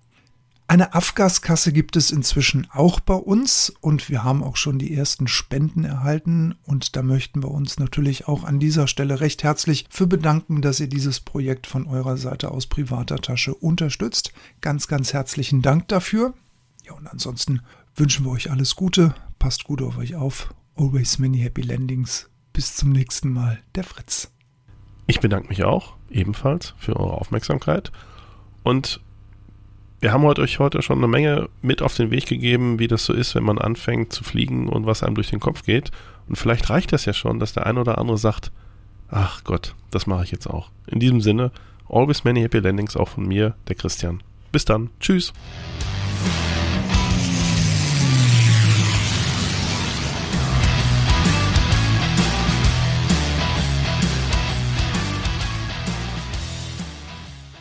Speaker 1: Eine Afgaskasse gibt es inzwischen auch bei uns und wir haben auch schon die ersten Spenden erhalten und da möchten wir uns natürlich auch an dieser Stelle recht herzlich für bedanken, dass ihr dieses Projekt von eurer Seite aus privater Tasche unterstützt. Ganz, ganz herzlichen Dank dafür. Ja, und ansonsten wünschen wir euch alles Gute, passt gut auf euch auf. Always many happy landings. Bis zum nächsten Mal, der Fritz.
Speaker 2: Ich bedanke mich auch ebenfalls für eure Aufmerksamkeit und wir haben heute euch heute schon eine Menge mit auf den Weg gegeben, wie das so ist, wenn man anfängt zu fliegen und was einem durch den Kopf geht. Und vielleicht reicht das ja schon, dass der ein oder andere sagt, ach Gott, das mache ich jetzt auch. In diesem Sinne, always many happy landings auch von mir, der Christian. Bis dann. Tschüss.